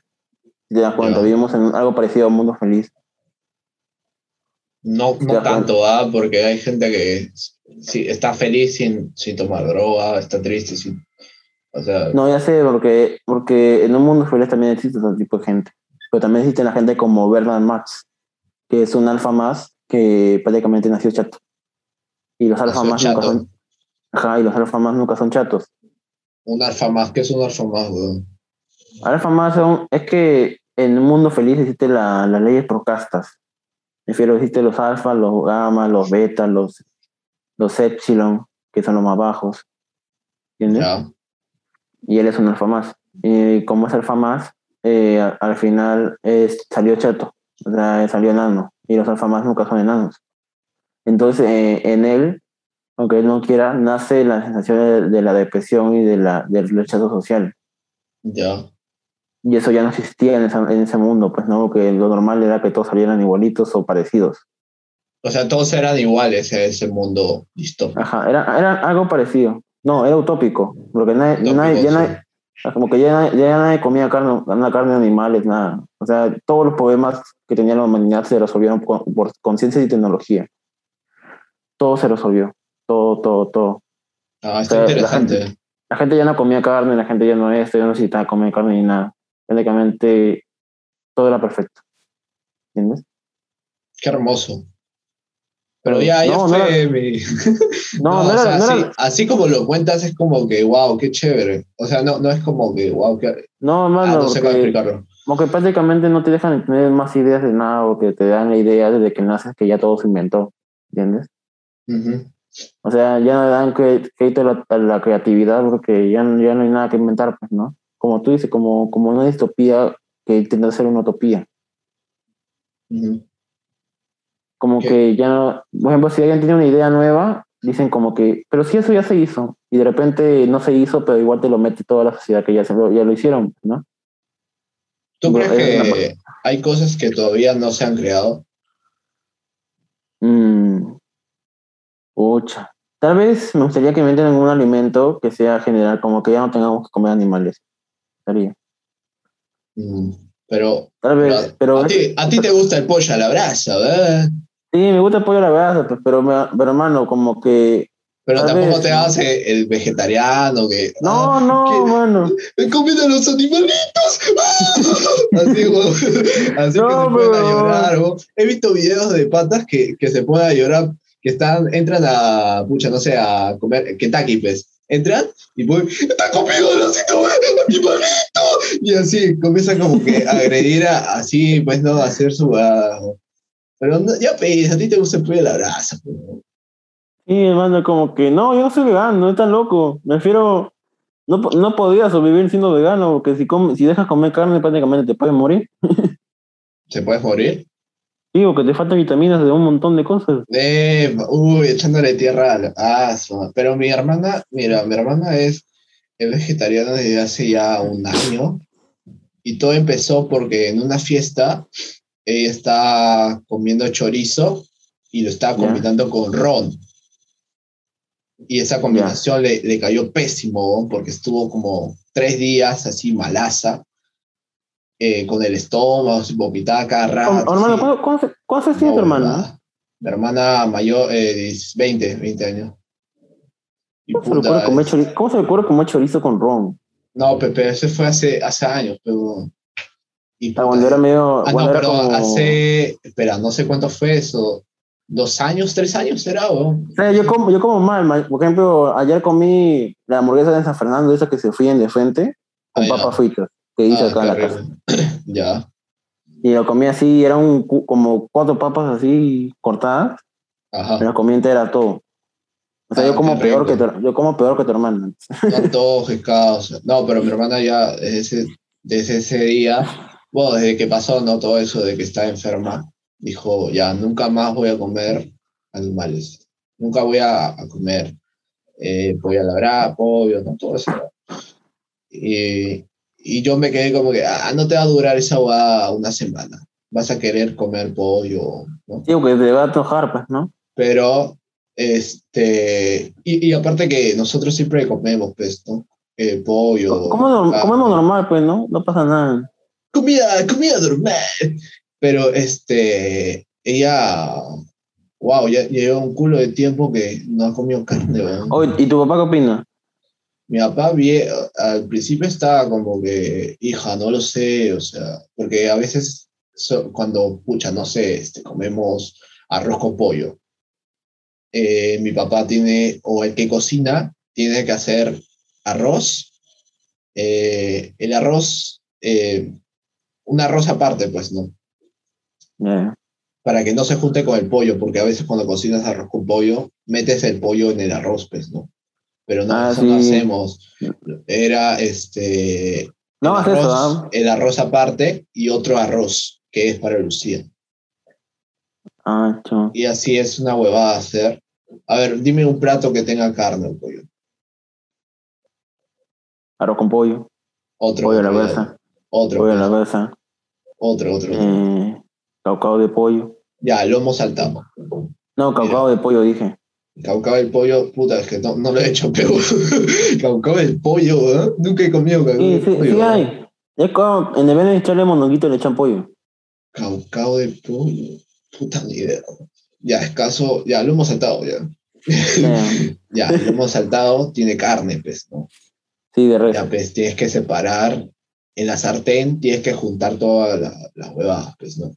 Si te das cuenta, vivimos en algo parecido a un mundo feliz. No, no tanto, ¿ah? Porque hay gente que sí, está feliz sin, sin tomar droga, está triste sin... O sea, No, ya sé, porque, porque en un mundo feliz también existe ese tipo de gente. Pero también existe la gente como Bernard Marx, que es un alfa más que prácticamente nació chato. Y los alfa más nunca son. Ajá, y los alfa más nunca son chatos. un alfa más, ¿qué es un alfa más, weón? Alfa más son, es que en un mundo feliz existe la, las leyes por castas. Me refiero, existen los alfa, los gamma, los beta, los, los epsilon, que son los más bajos. ¿Entiendes? Y él es un alfa más. Y como es alfa más, eh, al final es, salió chato, o sea, salió enano. Y los alfa más nunca son enanos. Entonces, eh, en él, aunque él no quiera, nace la sensación de, de la depresión y de la, del rechazo social. Ya. Y eso ya no existía en, esa- en ese mundo, pues no, que lo normal era que todos salieran igualitos o parecidos. O sea, todos eran iguales en ese mundo distópico. Ajá, era, era algo parecido. No, era utópico, porque nadie, Utópico, nadie- ya sí. nadie- como que ya, nadie- ya nadie comía carne, carne de animales, nada. O sea, todos los problemas que tenía la humanidad se resolvieron por, por conciencia y tecnología. Todo se resolvió, todo, todo, todo. Ah, está O sea, la interesante. gente- la gente ya no comía carne, la gente ya no esto, ya no necesitaba comer carne ni nada. Prácticamente todo era perfecto. ¿Entiendes? Qué hermoso. Pero ya, ya No, no fue era- mi... No, no o era- sea, no así, era- así como lo cuentas es como que, wow, qué chévere. O sea, no, no es como que, wow, qué... No, Ah, hermano, no sé cómo explicarlo. Porque prácticamente no te dejan tener más ideas de nada o que te dan la idea desde que naces que ya todo se inventó, ¿entiendes? Ujú. O sea, ya no le dan crédito a la, la creatividad porque ya, no- ya no hay nada que inventar, pues, ¿no? Como tú dices, como, como una distopía que intenta ser una utopía. Ujú. Como ¿Qué? que ya no, por ejemplo, si alguien tiene una idea nueva, dicen como que, pero si eso ya se hizo, y de repente no se hizo, pero igual te lo mete toda la sociedad que ya, se, ya lo hicieron, ¿no? ¿Tú crees que hay cosas que todavía no se han creado? Mm. Pucha. Tal vez me gustaría que inventen algún alimento que sea general, como que ya no tengamos que comer animales. Estaría. Mm, Pero, Tal vez, pero, a, ti, a ti te gusta el pollo a la brasa, ¿verdad? Sí, me gusta el pollo a la brasa, pero, me- pero hermano, como que. Pero tampoco vez, te ¿no? hagas el, vegetariano que... No, ah, no, ¿qué? mano. ¡Me comiendo los animalitos! Así, güey. Así No, que se ponen a llorar, güey. He visto videos de patas que, que se ponen a llorar, que están, entran a, pucha, no sé, a comer Kentucky, pues. Entran y pues, ¡está comiendo el osito, güey! ¡Animalito! Y así, comienzan como que a agredir a, así, pues, no, a hacer su... ah, pero no, ya, pues, a ti te gusta el pollo de la brasa. Sí, hermano, como que. No, yo no soy vegano, no estás loco. Me refiero. No, no podía sobrevivir siendo vegano, porque si, come- si dejas comer carne, prácticamente te puedes morir. ¿Se puede morir? Digo, que te faltan vitaminas de un montón de cosas. Eh, uy, echándole tierra al su- Pero mi hermana, mira, mi hermana es, es vegetariana desde hace ya un año. Y todo empezó porque en una fiesta ella está comiendo chorizo y lo estaba combinando con ron. Y esa combinación le, le cayó pésimo porque estuvo como tres días así malaza, eh, con el estómago, se vomitaba cada rato. hermano. ¿cuánto- ¿cuántos años tiene No, tu hermana? Mi hermana mayor, eh, 10, 20, 20 años. Y ¿Cómo se, puta, comer chorizo, ¿Cómo se le ocurre comer chorizo con ron? No, Pepe, eso fue hace, hace años, pero... Y sea, cuando era medio. Ah, no, perdón, como- hace... Espera, no sé cuánto fue eso. ¿Dos años, tres años será? O? O sea, yo como, yo como mal. ma- Por ejemplo, ayer comí la hamburguesa de San Fernando, esa que se fríen de frente, con Ah, papas fritas, que hice Ah, acá en la casa. ya. Y lo comí así, eran como cuatro papas así cortadas, me Ajá. las comí entera todo. O sea, Ah, yo como peor que tu, yo como peor que tu hermana. No antojes, caos. No, pero mi hermana ya desde ese, desde ese día, bueno, desde que pasó, ¿no? Todo eso de que estaba enferma, dijo, ya, nunca más voy a comer animales. Nunca voy a, a comer eh, pollo a la brasa, pollo, ¿no? Todo eso. Y, y yo me quedé como que, ah, no te va a durar esa hueá una semana. Vas a querer comer pollo, ¿no? Digo que te va a antojar, pues, ¿no? pero este y, y aparte que nosotros siempre comemos pues no Eh, pollo Como normal, pues, ¿no? No pasa nada. Comida comida normal pero este ella wow ya lleva un culo de tiempo que no ha comido carne. Oye, ¿y tu papá qué opina? mi papá al principio estaba como que hija no lo sé o sea porque a veces so- cuando pucha no sé este comemos arroz con pollo eh, mi papá tiene, o el que cocina, tiene que hacer arroz. eh, el arroz, eh, un arroz aparte, pues, ¿no? Ya. Para que no se junte con el pollo, porque a veces cuando cocinas arroz con pollo, metes el pollo en el arroz, pues, ¿no? Pero no, Ah, eso no hacemos. Era este. No el haces eso, arroz, ¿ah? el arroz aparte y otro arroz, que es para Lucía. Ah. Y así es una huevada hacer. A ver, dime un plato que tenga carne o pollo. Arroz con pollo, Otro. pollo a la brasa, Otro, pollo a la pues. Otro, otro. otro. eh, caucao de pollo. Ya, lomo saltado. No, caucao de pollo dije. Caucao del pollo, puta, es que no, no lo he hecho, pero caucao del pollo, ¿eh? Nunca he comido caucao Sí, del sí, pollo. sí hay. Es como, en vez de echarle monoguito le echan pollo. Caucao del pollo, puta ni idea. Ya, escaso, ya, lomo saltado, ya. Ya. Ya, lomo saltado tiene carne, pues, ¿no? Sí, de res. Ya, pues tienes que separar. En la sartén tienes que juntar todas la- las huevadas, pues, ¿no?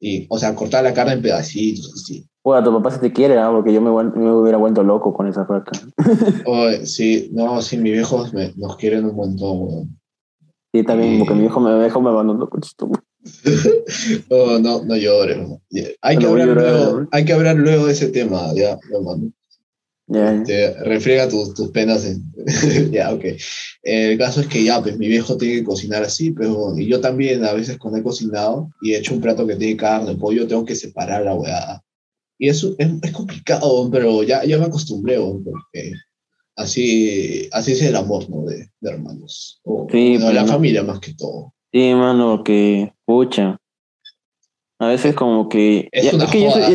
Y, o sea, cortar la carne en pedacitos, así. Bueno, tu papá si te quiere, ¿ah? porque yo me, me hubiera vuelto loco con esa vaca. Oh, sí, no, sí, mis viejos me- nos quieren un montón, weón. Sí, también, porque mi hijo me dejó, me abandonó. con esto. Oh, no, no llores, weón. Hay, que No hablar luego, hay que hablar luego de ese tema, ya, ya, ya. Te refriega tus, tus penas. en- ya, ok. El caso es que ya, pues mi viejo tiene que cocinar así, pero y yo también a veces cuando he cocinado y he hecho un plato que tiene carne, pollo, tengo que separar la weá. Y eso es, es complicado, pero ya, ya me acostumbré, porque así, así es el amor, ¿no? De, de hermanos. O, Sí, bueno, la familia más que todo. Sí, mano, que, pucha. A veces como que... Es ya- una que yo joda.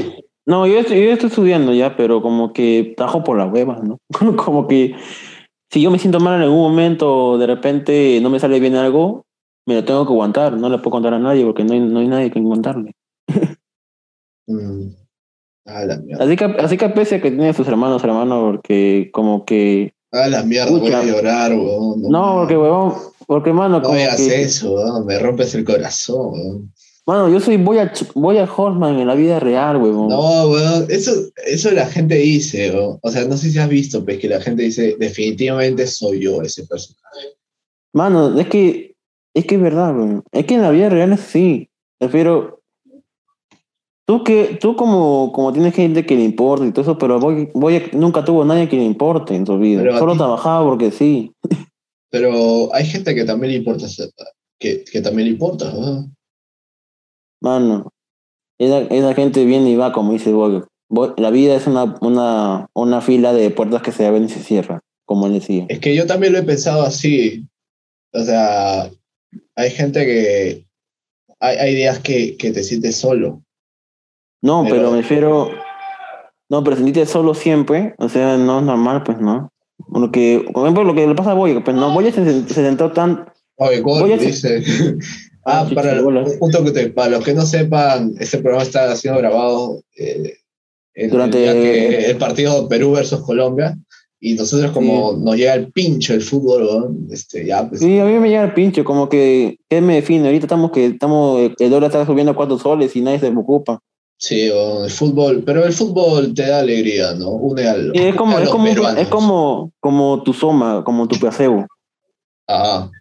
No, yo estoy, yo estoy estudiando ya, pero como que tajo por las huevas, ¿no? como que si yo me siento mal en algún momento de repente no me sale bien algo, me lo tengo que aguantar. No le puedo contar a nadie porque no hay, no hay nadie que contarle. Mm. A la mierda. Así que, así que pese a que tiene sus hermanos, hermano, porque como que... A la mierda, voy a llorar, weón. No, porque, huevón, porque, mano, No como me hagas que... eso, weón, me rompes el corazón, weón. Mano, yo soy Boya, Boya Horseman en la vida real, huevón. No, weón, eso, eso la gente dice, weón. o sea, no sé si has visto, pues que la gente dice, definitivamente soy yo ese personaje. Mano, es que es que es verdad, weón. Es que en la vida real es así. Prefiero. Tú que, tú como, como tienes gente que le importa y todo eso, pero voy, voy nunca tuvo nadie que le importe en su vida. Pero a Solo ti- trabajaba porque sí. Pero hay gente que también le importa, que, que también le importa, weón. Mano. Esa, esa gente viene y va, como dice. Boy- La vida es una, una, una fila de puertas que se abren y se cierran, como él decía. Es que yo también lo he pensado así. O sea, hay gente que. Hay, hay días que, que te sientes solo. No, Pero- pero, me refiero. No, pero sentirte solo siempre, o sea, no es normal, pues no. Porque, por ejemplo, lo que le pasa a Boya, pues no, Boya se, se sentó tan. Oye, Gol Voy a- dice. ah, sí, para, sí, un punto que te- para los que no sepan, este programa está siendo grabado eh, el, Durante- el, que- el partido Perú versus Colombia. Y nosotros, como nos llega el pincho el fútbol, este, ya, pues. Sí, a mí me llega el pinche, como que, ¿qué me define? Ahorita estamos que estamos, el dólar está subiendo a cuatro soles y nadie se preocupa. Sí, weón, el fútbol. Pero el fútbol te da alegría, ¿no? Une al. Y es como, a es los como, es como, como tu soma, como tu placebo. Ah,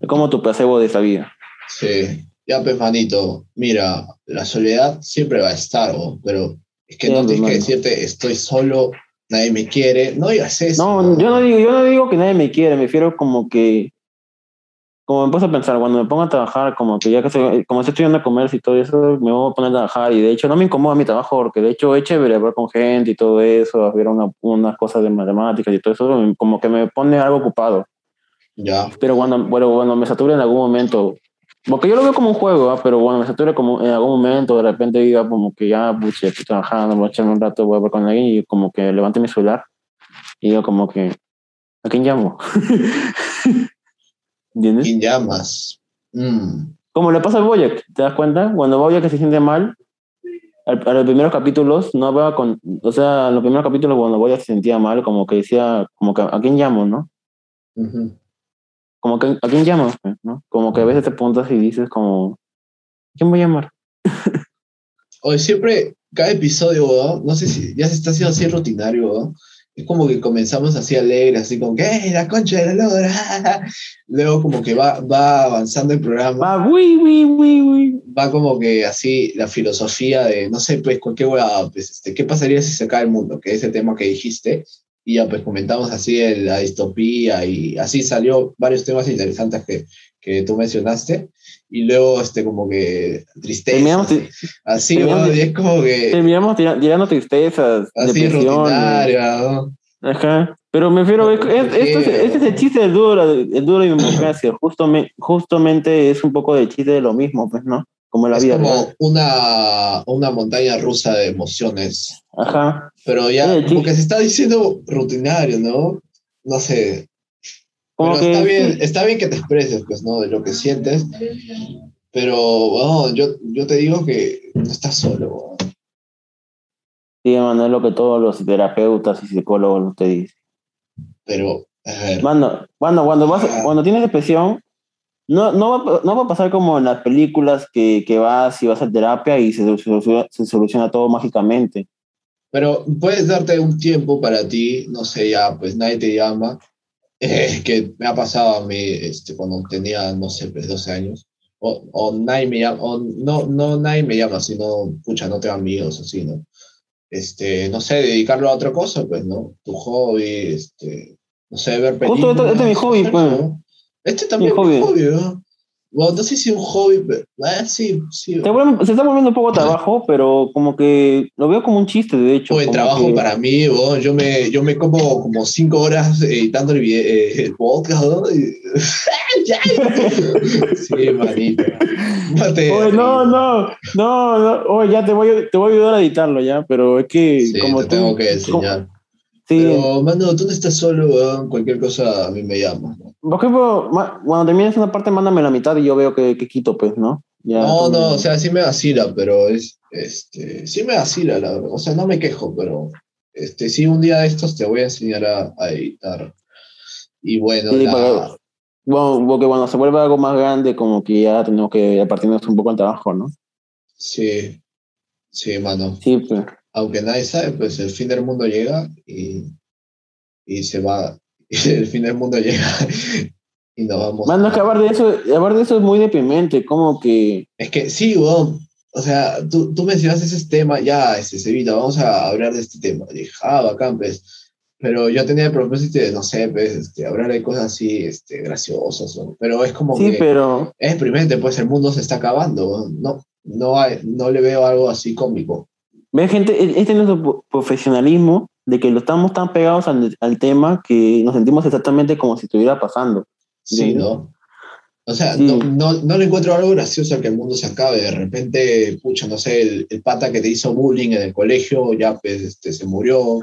Es como tu placebo de esa vida. Sí. Ya, pues, manito, mira, la soledad siempre va a estar, weón, pero es que Sí, no tienes que decirte, estoy solo, nadie me quiere. No digas eso. No, yo no digo, yo no digo que nadie me quiere, me refiero como que, como me puse a pensar, cuando me pongo a trabajar, como que ya que estoy, como estoy estudiando comercio y todo eso, me voy a poner a trabajar y de hecho no me incomoda mi trabajo porque de hecho es chévere hablar con gente y todo eso, ver una, unas cosas de matemáticas y todo eso, como que me pone algo ocupado. Ya. Pero cuando, bueno, cuando me sature en algún momento, porque yo lo veo como un juego, ¿ah? pero cuando me sature como en algún momento, de repente diga como que ya, pucha, estoy trabajando, voy a echarme un rato, voy a hablar con alguien y como que levante mi celular y digo como que, ¿a quién llamo? ¿Entiendes? ¿Quién llamas? Mm. Como le pasa al Boyac, ¿te das cuenta? Cuando Boyac se siente mal, al- a los primeros capítulos, no hablaba con, o sea, en los primeros capítulos cuando Boyac se sentía mal, como que decía, como que, ¿a quién llamo, no? Ujú. Como que a quién llamas, pues, ¿no? Como que a veces te preguntas y dices como, ¿quién voy a llamar? Hoy siempre, cada episodio, weón, no sé si ya se está haciendo así rutinario, weón. Es como que comenzamos así alegre, así como que, ¡eh, la concha de la lora! Luego como que va, va avanzando el programa, Va, uy, uy, uy, uy. va como que así la filosofía de, no sé, pues cualquier hueá, pues, este, ¿qué pasaría si se acaba el mundo? Que es ese tema que dijiste. Y ya pues comentamos así el- la distopía y así salió varios temas interesantes que, que tú mencionaste. Y luego, este, como que tristeza. Terminamos, Así, terminamos- weón, y es como que terminamos tira- tirando tristezas, así rutinaria, ¿no? Ajá. Pero me refiero, es, es- esto es- este es el chiste del duro, el duro de democracia. Justamente, justamente es un poco de chiste de lo mismo, pues, ¿no? Como la Es vida como real. una, una montaña rusa de emociones. Ajá. Pero ya, Oye, como sí. que se está diciendo rutinario, ¿no? No sé. Como Pero que está bien, sí. está bien que te expreses, pues, ¿no? De lo que sientes. Pero, bueno, yo, yo te digo que no estás solo. Sí, hermano, es lo que todos los terapeutas y psicólogos te dicen. Pero A ver. Mano, mano, cuando, vas, Ah. cuando tienes depresión, no, no, va, no va a pasar como en las películas que, que vas y vas a terapia y se, soluciona- se soluciona todo mágicamente. Pero puedes darte un tiempo para ti, no sé, ya, pues nadie te llama, eh, que me ha pasado a mí este, cuando tenía, no sé, pues 12 años, o, o nadie me llama, o no, no nadie me llama, sino, pucha, no tengo amigos, así, ¿no? Este, no sé, dedicarlo a otra cosa, pues, ¿no? Tu hobby, este, no sé, ver películas. Justo este- este es mi hobby, pues. eso. Este también es mi hobby. ¿no? Bueno, no sé si un hobby, pero, sí, sí. Se, vuelve- se está volviendo un poco trabajo, pero como que lo veo como un chiste, de hecho. Como trabajo que- para mí, weón. yo me, yo me como como cinco horas editando el, eh, el podcast, ¿no? Sí, manito. No Oye, no, no, no, no, oye, ya te voy, a- te voy a ayudar a editarlo ya, pero es que Sí, como te tú... tengo que como- enseñar. Sí, Pero, mano, tú no estás solo, weón. Cualquier cosa a mí me llama. ¿no? por ejemplo, cuando termines una parte, mándame la mitad y yo veo que, que quito, pues, ¿no? Ya, No, no, o sea, sí me vacila, pero es, este, sí me vacila, la verdad. O sea, no me quejo, pero, este, sí, un día de estos te voy a enseñar a, a editar. Y bueno, Sí, la- para- Bueno, porque cuando se vuelve algo más grande, como que ya tenemos que apartarnos un poco al trabajo, ¿no? sí, sí, mano. Sí, pues. Aunque nadie sabe, pues el fin del mundo llega y, y se va. El fin del mundo llega y nos vamos. Mano, a- que hablar de eso, hablar de eso es muy deprimente, como que... Es que sí, weón. O sea, tú, tú mencionaste ese tema, ya, este, Sevita, vamos a hablar de este tema. Dije, ah, bacán, pues. Pero yo tenía el propósito de, no sé, pues, este, hablar de cosas así, este, graciosas. Pero es como Sí, que pero... es deprimente, pues el mundo se está acabando, weón. No, no, hay, no le veo algo así cómico. Ve, gente, e- este es nuestro pro- profesionalismo de que lo estamos tan pegados al, al tema que nos sentimos exactamente como si estuviera pasando. Sí. ¿no? O sea, Sí. no, no, no le encuentro algo gracioso a que el mundo se acabe. De repente, pucha, no sé, el, el pata que te hizo bullying en el colegio ya pues, este, se murió.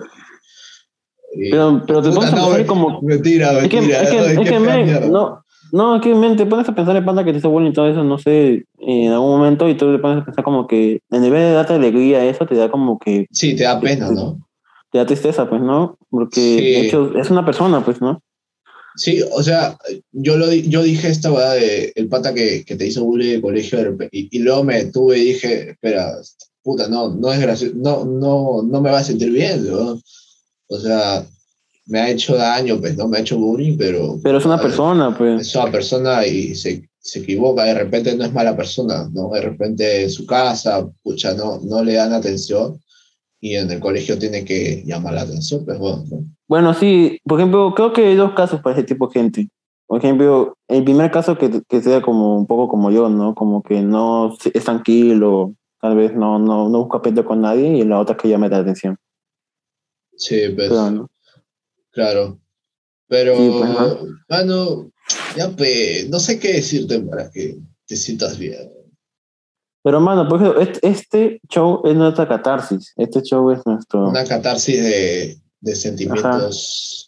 Pero, pero te pones a pensar como... Mentira, Es que, mentira. es que, es que fea men, mierda. no, no, que te pones a pensar en panda que te hizo bullying y todo eso, no sé, en algún momento y tú te pones a pensar como que en vez de darte alegría eso, te da como que Sí, te da pena, ¿no? te da tristeza, pues, ¿no? Porque Sí. de hecho es una persona, pues, ¿no? Sí, o sea, yo, lo, yo dije esta verdad de el pata que, que te hizo bullying colegio de repe- y, y luego me detuve y dije, espera, puta, no, no es gracioso, no, no, no me va a sentir bien, ¿no? O sea, me ha hecho daño, pues, ¿no? Me ha hecho bullying, pero... Pero es una a ver, persona, pues. Es una persona y se, se equivoca, de repente no es mala persona, ¿no? De repente en su casa, pucha, no, no le dan atención y en el colegio tiene que llamar la atención, pues bueno, ¿no? Bueno, sí, por ejemplo, creo que hay dos casos para ese tipo de gente. Por ejemplo, el primer caso que, que sea como un poco como yo, ¿no? Como que no es tranquilo, tal vez no, no, no busca pleito con nadie, y la otra que llame la atención. Sí, pues... Pero, ¿no? Claro. Pero, Sí, pues, ¿no? mano, ya pues, no sé qué decirte para que te sientas bien. Pero, mano, por ejemplo, este, este show es nuestra catarsis. Este show es nuestro. Una catarsis de, de sentimientos.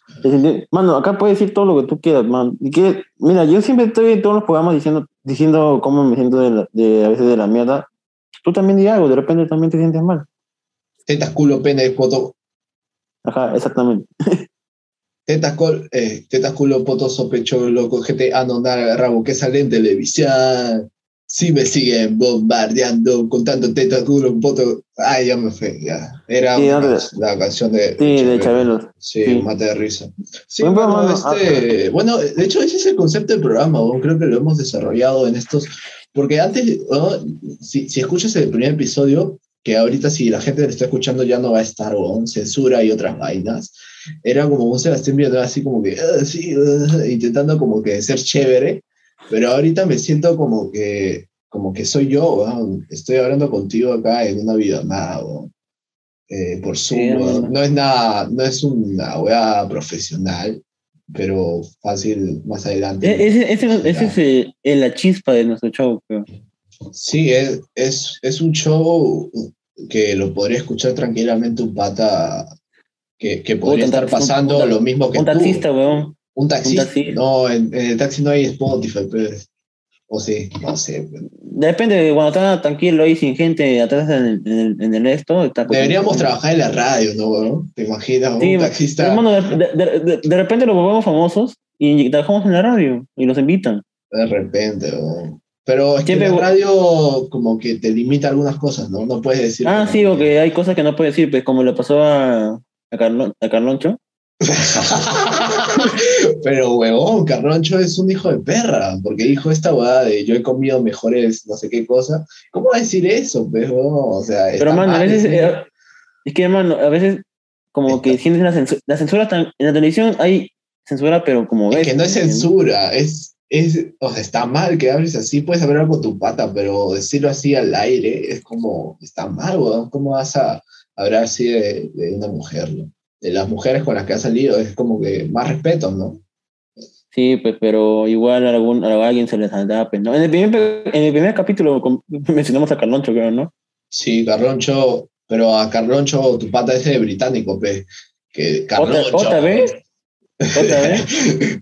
Mano, acá puedes decir todo lo que tú quieras, man. Y que, mira, yo siempre estoy en todos los programas diciendo, diciendo cómo me siento de, la- de a veces de la mierda. Tú también di algo, de repente también te sientes mal. Tetas, culo, pene, poto. Ajá, exactamente. Tetas, col, eh, tetas, culo, poto, sopecho, loco, GT, anonar, rabo, que sale en televisión. Si me siguen bombardeando con tanto tetas, culo, poto. Ay, ya me fue, ya. Era Sí, una- la canción de, Sí, de Chabelo. Sí, Sí. mate de risa. Sí, bueno, este, bueno, de hecho ese es el concepto del programa, ¿no? creo que lo hemos desarrollado en estos, porque antes, ¿no? si, si escuchas el primer episodio, que ahorita si la gente lo está escuchando ya no va a estar, ¿no? censura y otras vainas, era como un Sebastián Villanueva así como que, "Ah, sí, ah", intentando como que ser chévere, pero ahorita me siento como que, como que soy yo, ¿no? estoy hablando contigo acá en una videollamada, ¿no? eh, por Zoom. Sí, ¿no? no es nada, no es una weá profesional, pero fácil más adelante. E- Ese, ese, ese es la chispa de nuestro show, creo. Sí, es, es, es un show que lo podría escuchar tranquilamente un pata que, que podría estar pasando un- lo mismo que Un tú. taxista, weón. Un taxista. taxi. No, en, en el taxi no hay Spotify, pues. O sí, no sé. Depende de cuando está tranquilo ahí sin gente atrás en el, en el, esto. Está Deberíamos trabajar en la radio, ¿no? ¿Te imaginas? Un taxista. pero, hermano, de, de, de, de repente los volvemos famosos y trabajamos en la radio y los invitan. De repente, ¿no? Pero es que la radio como que te limita algunas cosas, ¿no? No puedes decir... Ah, que sí, porque hay cosas que no puedes decir, pues como le pasó a, a, Carlon, a Carloncho. Pero, huevón, Carroncho es un hijo de perra, porque dijo esta huevada de yo he comido mejores no sé qué cosa. ¿Cómo va a decir eso, pues? O sea, Pero, mano, a veces, eh, es que, hermano, a veces como que sientes la censura. La censura tan- en la televisión hay censura, pero como Es ves. que no es censura, es, es, o sea, está mal que hables así, puedes hablar con tu pata, pero decirlo así al aire es como, está mal, weón. ¿Cómo vas a hablar así de, de una mujer, no? De las mujeres con las que has salido, es como que más respeto, ¿no? Sí, pues, pero igual a, algún, a alguien se le saldrá, pues, ¿no? En el primer, en el primer capítulo com- mencionamos a Carloncho, creo, ¿no? Sí, Carloncho, pero a Carloncho, tu pata ese británico, pe, que ¿Otra, Carloncho. otra vez? ¿Otra vez?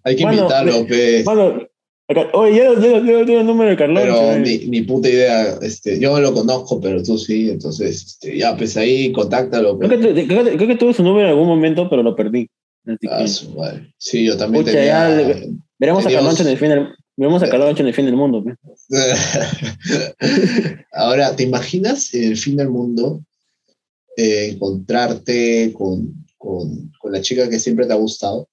Hay que Mano, invitarlo. Mano, acá- oye, yo, yo, yo tengo el número de Carloncho. Pero ni, ni puta idea, este, yo no lo conozco, pero tú sí, entonces, este, ya, pues ahí, contáctalo. Creo que, creo, que- creo que tuve su número en algún momento, pero lo perdí. Así que Ah, su madre. Sí, yo también Pucha, tenía... ya le- veremos a Carloncho en el fin del, veremos a Carloncho en el fin del mundo. Ahora, ¿te imaginas en el fin del mundo eh, encontrarte con, con, con la chica que siempre te ha gustado?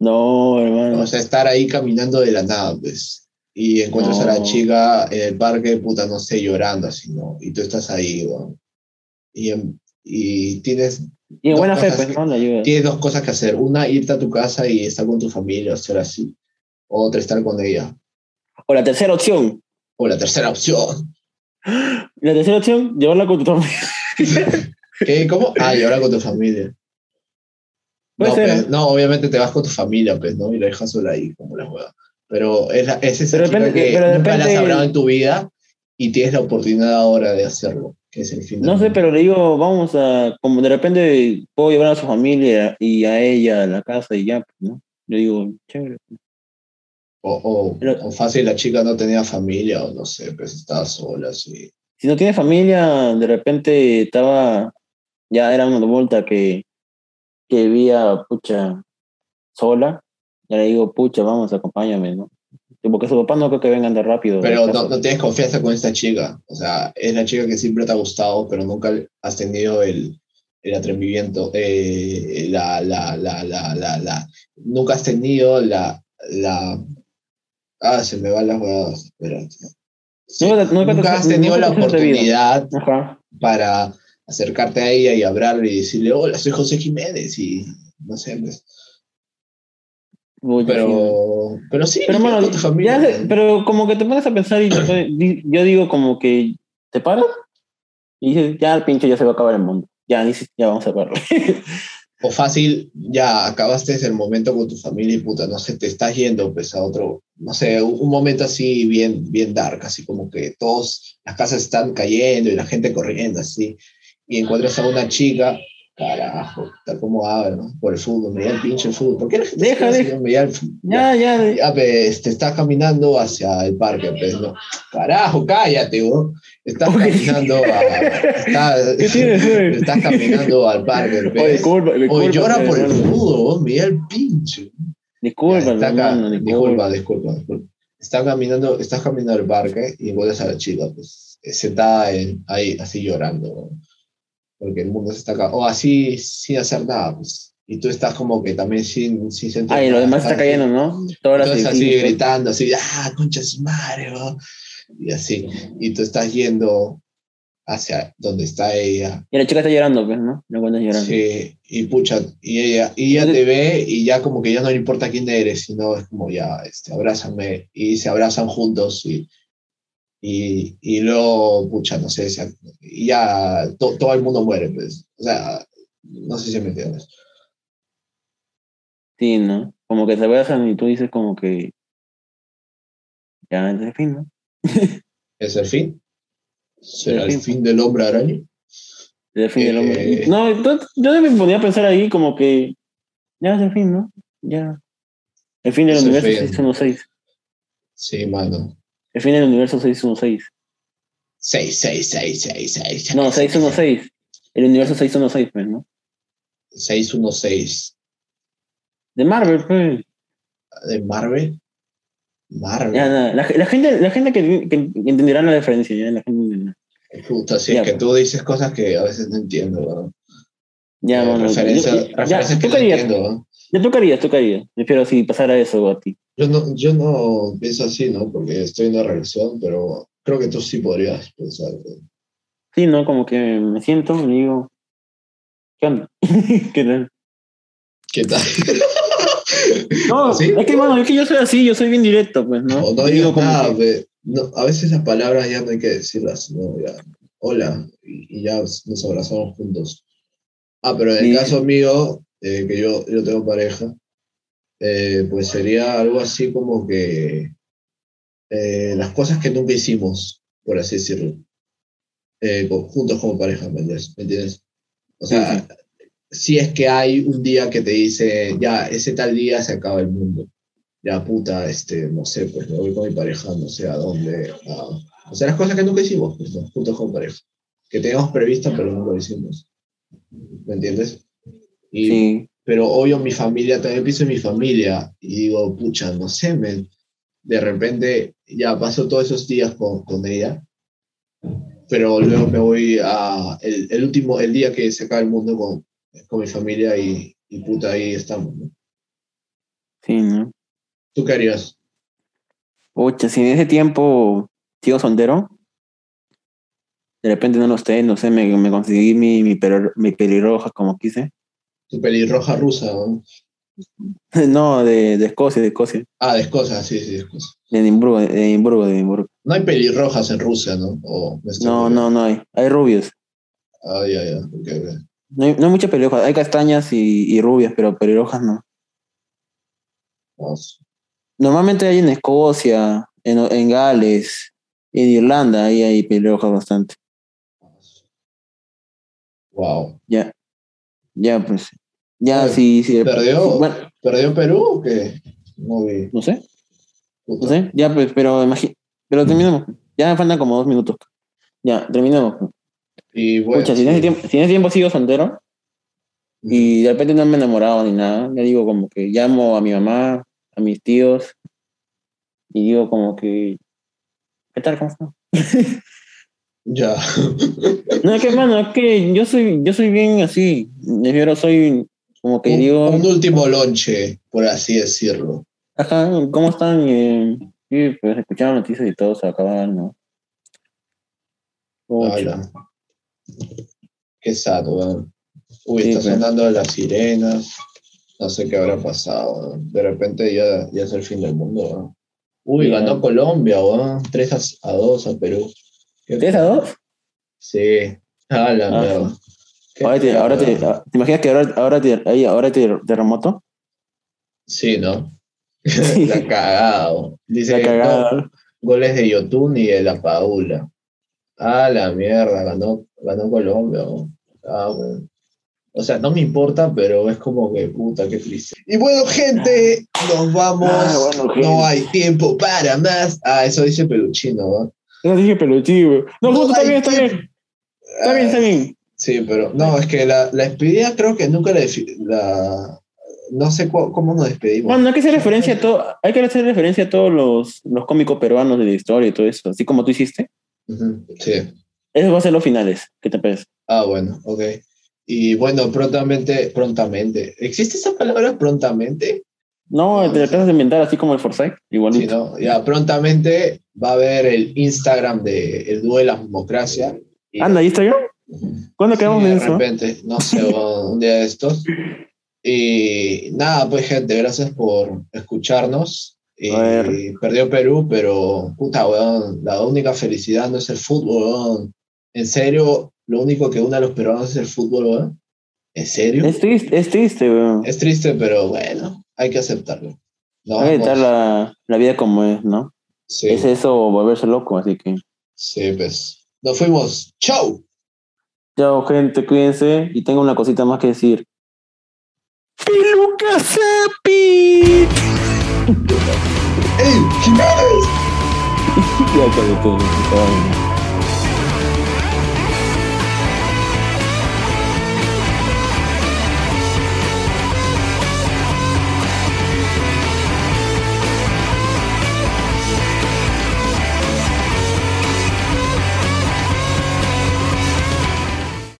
No, hermano. O sea, estar ahí caminando de la nada, pues. Y encuentras a la No. chica en el parque, puta, no sé, llorando así, ¿no? Y tú estás ahí, weón. Y, y tienes, y en buena fe, pues, ¿no? Ayuda. tienes dos cosas que hacer. Una, irte a tu casa y estar con tu familia, o ser así. Otra, estar con ella. O la tercera opción. O la tercera opción. La tercera opción, llevarla con tu familia. ¿Qué? ¿Cómo? Ah, ahora con tu familia. Puede No, ser. pues, no, obviamente te vas con tu familia, pues, ¿no? Y la dejas sola ahí, como la juega. Pero es, la, es esa Pero de chica repente- que pero nunca la has hablado en tu vida y tienes la oportunidad ahora de hacerlo, que es el fin del No sé, pero le digo, vamos a, como de repente puedo llevar a su familia y a ella a la casa y ya, pues, ¿no? Yo digo, chévere. O, o, Pero- o fácil la chica no tenía familia, o no sé, pues estaba sola, así. Si no tiene familia, de repente estaba, ya era una adulta que, que vivía, pucha, sola. Ya le digo, pucha, vamos, acompáñame, ¿no? Porque su papá no creo que vengan de rápido. Pero no, no tienes confianza con esta chica. O sea, es la chica que siempre te ha gustado, pero nunca has tenido el, el atrevimiento, eh, la, la, la, la, nunca has tenido la, la, ah, se me van las huevadas, espérate. Sí, Nunca has tenido la oportunidad para acercarte a ella y hablarle y decirle, hola, soy José Jiménez y no sé, pues, Pucha, sí. pero, pero sí, Pero, mano, tu familia. ya sé, pero como que te pones a pensar y te yo digo como que te paras y dices, ya el pinche ya se va a acabar el mundo. Ya, dices, ya vamos a acabarlo. O fácil, ya acabaste el momento con tu familia y puta, no sé, te estás yendo pues a otro, no sé, un, un momento así bien, bien dark, así como que todos, las casas están cayendo y la gente corriendo así, y encuentras a una chica, carajo, tal como habla, ¿no? Por el fútbol, me da el pinche fútbol, ¿por qué Deja, deja. el fútbol? ya, ya. Ya, pues, te estás caminando hacia el parque, pues, ¿no? Carajo, cállate, ¿no? Estás Oye. caminando a... estás- ¿Qué tienes, estás caminando al parque, Oye, pues. Oye, disculpa, llora por el fútbol, mira el pinche. Disculpa, Ya, está hermano, disculpa, disculpa. disculpa, disculpa. Está caminando, estás caminando al parque y encuentras a la chica, pues, sentada en- ahí, así llorando, porque el mundo se está acabando, o así, sin hacer nada, pues, y tú estás como que también sin, sin sentir Ay, lo nada, demás está cayendo, ¿no? Todas las Entonces así gritando, así, ah, concha de su madre, ¿no? y así, y tú estás yendo hacia donde está ella, Y la chica está llorando, pues, ¿no? La encuentras llorando. Sí, y pucha, y ella, y ella te ve y ya como que ya no le importa quién eres, sino es como ya, este, abrázame, y se abrazan juntos y, y, y luego, pucha, no sé, y ya to- todo el mundo muere, pues, o sea, no sé si me entiendes. Sí, ¿no? Como que se abrazan y tú dices como que ya es el fin, ¿no? ¿Es el fin? ¿Será El el fin. del hombre araña? Es el fin del hombre. No, yo, yo me ponía a pensar ahí como que ya es el fin, ¿no? Ya. El fin del Es el universo fin. 616. Sí, mano. El fin del universo 616. 6666. No, 616. El universo 616, pues, ¿no? 616. De Marvel, pues. ¿De Marvel? Marvel. Ya, nada. La, la gente, la gente que, que entenderá la diferencia, ¿ya? La gente, Puta, sí, Ya, es que pues. tú dices cosas que a veces no entiendo, weón. ya, Eh, bueno, referencia- yo- ya, referencias que tú no querías, entiendo, weón. ya tú querías, tú querías. Prefiero si pasara eso a ti. Yo no, yo no pienso así, ¿no? Porque estoy en una relación, pero creo que tú sí podrías pensar. Sí, ¿no? Como que me siento y digo, ¿qué onda? ¿Qué tal? ¿Qué tal? No, ¿Sí? es que, bueno, es que yo soy así, yo soy bien directo, pues, ¿no? O no Digo nada, que-. No, a veces las palabras ya no hay que decirlas, ¿no? Ya, hola, y, y ya nos abrazamos juntos. Ah, pero en el Sí. caso mío, eh, que yo, yo tengo pareja, eh, pues sería algo así como que eh, las cosas que nunca hicimos, por así decirlo, eh, juntos como pareja, ¿me entiendes? O sea, si es que hay un día que te dice, ya, ese tal día se acaba el mundo ya puta, este, no sé, pues me voy con mi pareja, no sé a dónde. a- o sea, las cosas que nunca hicimos, pues, ¿no? juntos con pareja. Que teníamos previstas, pero nunca lo hicimos. ¿Me entiendes? Y, Sí, Pero obvio, mi familia, también pienso en mi familia y digo, pucha, no sé, men. De repente ya paso todos esos días con, con ella, pero luego me voy a el, el último, el día que se acaba el mundo con, con mi familia y, y puta, ahí estamos, ¿no? sí, ¿no? ¿Tú qué harías? Pucha, si en ese tiempo sigo soltero, de repente no lo esté, no sé, me, me conseguí mi, mi, mi pelirroja como quise. Tu pelirroja rusa, ¿no? No, de, de Escocia, de Escocia. Ah, de Escocia, sí, sí, de Escocia. De Edimburgo, de Edimburgo, de Edimburgo. No hay pelirrojas en Rusia, ¿no? O me estoy No, no, no hay. Hay rubios. Ah, ya, ya. ok, ok. No hay, no hay muchas pelirrojas. Hay castañas y, y rubias, pero pelirrojas no. Vamos. Normalmente hay en Escocia, en, en Gales, en Irlanda, ahí hay pelirrojas bastante. Wow. Ya, ya, pues. Ya, Oye, sí, sí. ¿Perdió? Bueno, ¿Perdió Perú o qué? No vi. no sé. Puta. No sé, ya pues, pero imagi- pero terminamos. Ya me faltan como dos minutos. Ya, terminamos. Y bueno. Escucha, si, ese tiempo, si en ese tiempo sigo soltero y de repente no me he enamorado ni nada, ya digo como que llamo a mi mamá, a mis tíos y digo como que, ¿qué tal? ¿Cómo están? Ya. No, es que, mano, es que yo soy, yo soy bien así. Prefiero soy como que un, digo, un último lonche, por así decirlo. ajá, ¿cómo están? Y, y, pues escucharon noticias y todo se acabaron, ¿no? Ala. Qué sad, weón. Uy, Sí, está pues. sonando las sirenas. No sé qué habrá pasado. De repente ya, ya es el fin del mundo. weón. Uy, Sí, ganó. Colombia, weón. 3 a 2 a Perú. Qué ¿Tres a dos? Sí. A la Ah, Ahora te, ahora te, weón. ¿te imaginas que ahora, ahora te, ahí, ahora te terremoto? Sí, ¿no? Sí. La cagado. Dice La no, goles de Yotun y de la Paula. Ah, la mierda, ganó, ganó Colombia. Ah. O sea, no me importa, pero es como que puta, qué triste. Y bueno, gente, nos vamos. Ah, bueno, gente. No hay tiempo para más. Ah, eso dice Peluchino, ¿no? Eso dije peluchivo. No, No justo está bien, está bien. Está bien, está bien. Sí, pero no, es que la, la despedida creo que nunca la, la- no sé cómo nos despedimos. Bueno, hay que hacer referencia a todo, hay que hacer referencia a todos los, los cómicos peruanos de la historia y todo eso, así como tú hiciste. Ujú, Sí. Esos van a ser los finales. ¿Qué te parece? Ah, bueno, ok. Y bueno, prontamente, prontamente. ¿Existe esa palabra prontamente? No, te la empiezas a inventar así como el Forsyth, Sí, igualito. no. Ya prontamente va a haber el Instagram de El Dúo de la Democracia. Y- Anda, Instagram. ¿Cuándo Sí, quedamos de en eso? repente, no sé, un día de estos. Y nada, pues gente, gracias por escucharnos. Y ver. perdió Perú, pero puta, weón, la única felicidad no es el fútbol, weón. En serio, lo único que une a los peruanos es el fútbol, weón. ¿En serio? Es triste, es triste, weón. Es triste, pero bueno, hay que aceptarlo. No, Hay que estar vamos. la, la vida como es, ¿no? Sí, Es eso volverse loco, así que. sí, pues. Nos fuimos. ¡Chau! Chao, gente, cuídense. Y tengo una cosita más que decir. ¡Peluca Sapi! ¡Ey, Jiménez! Ya,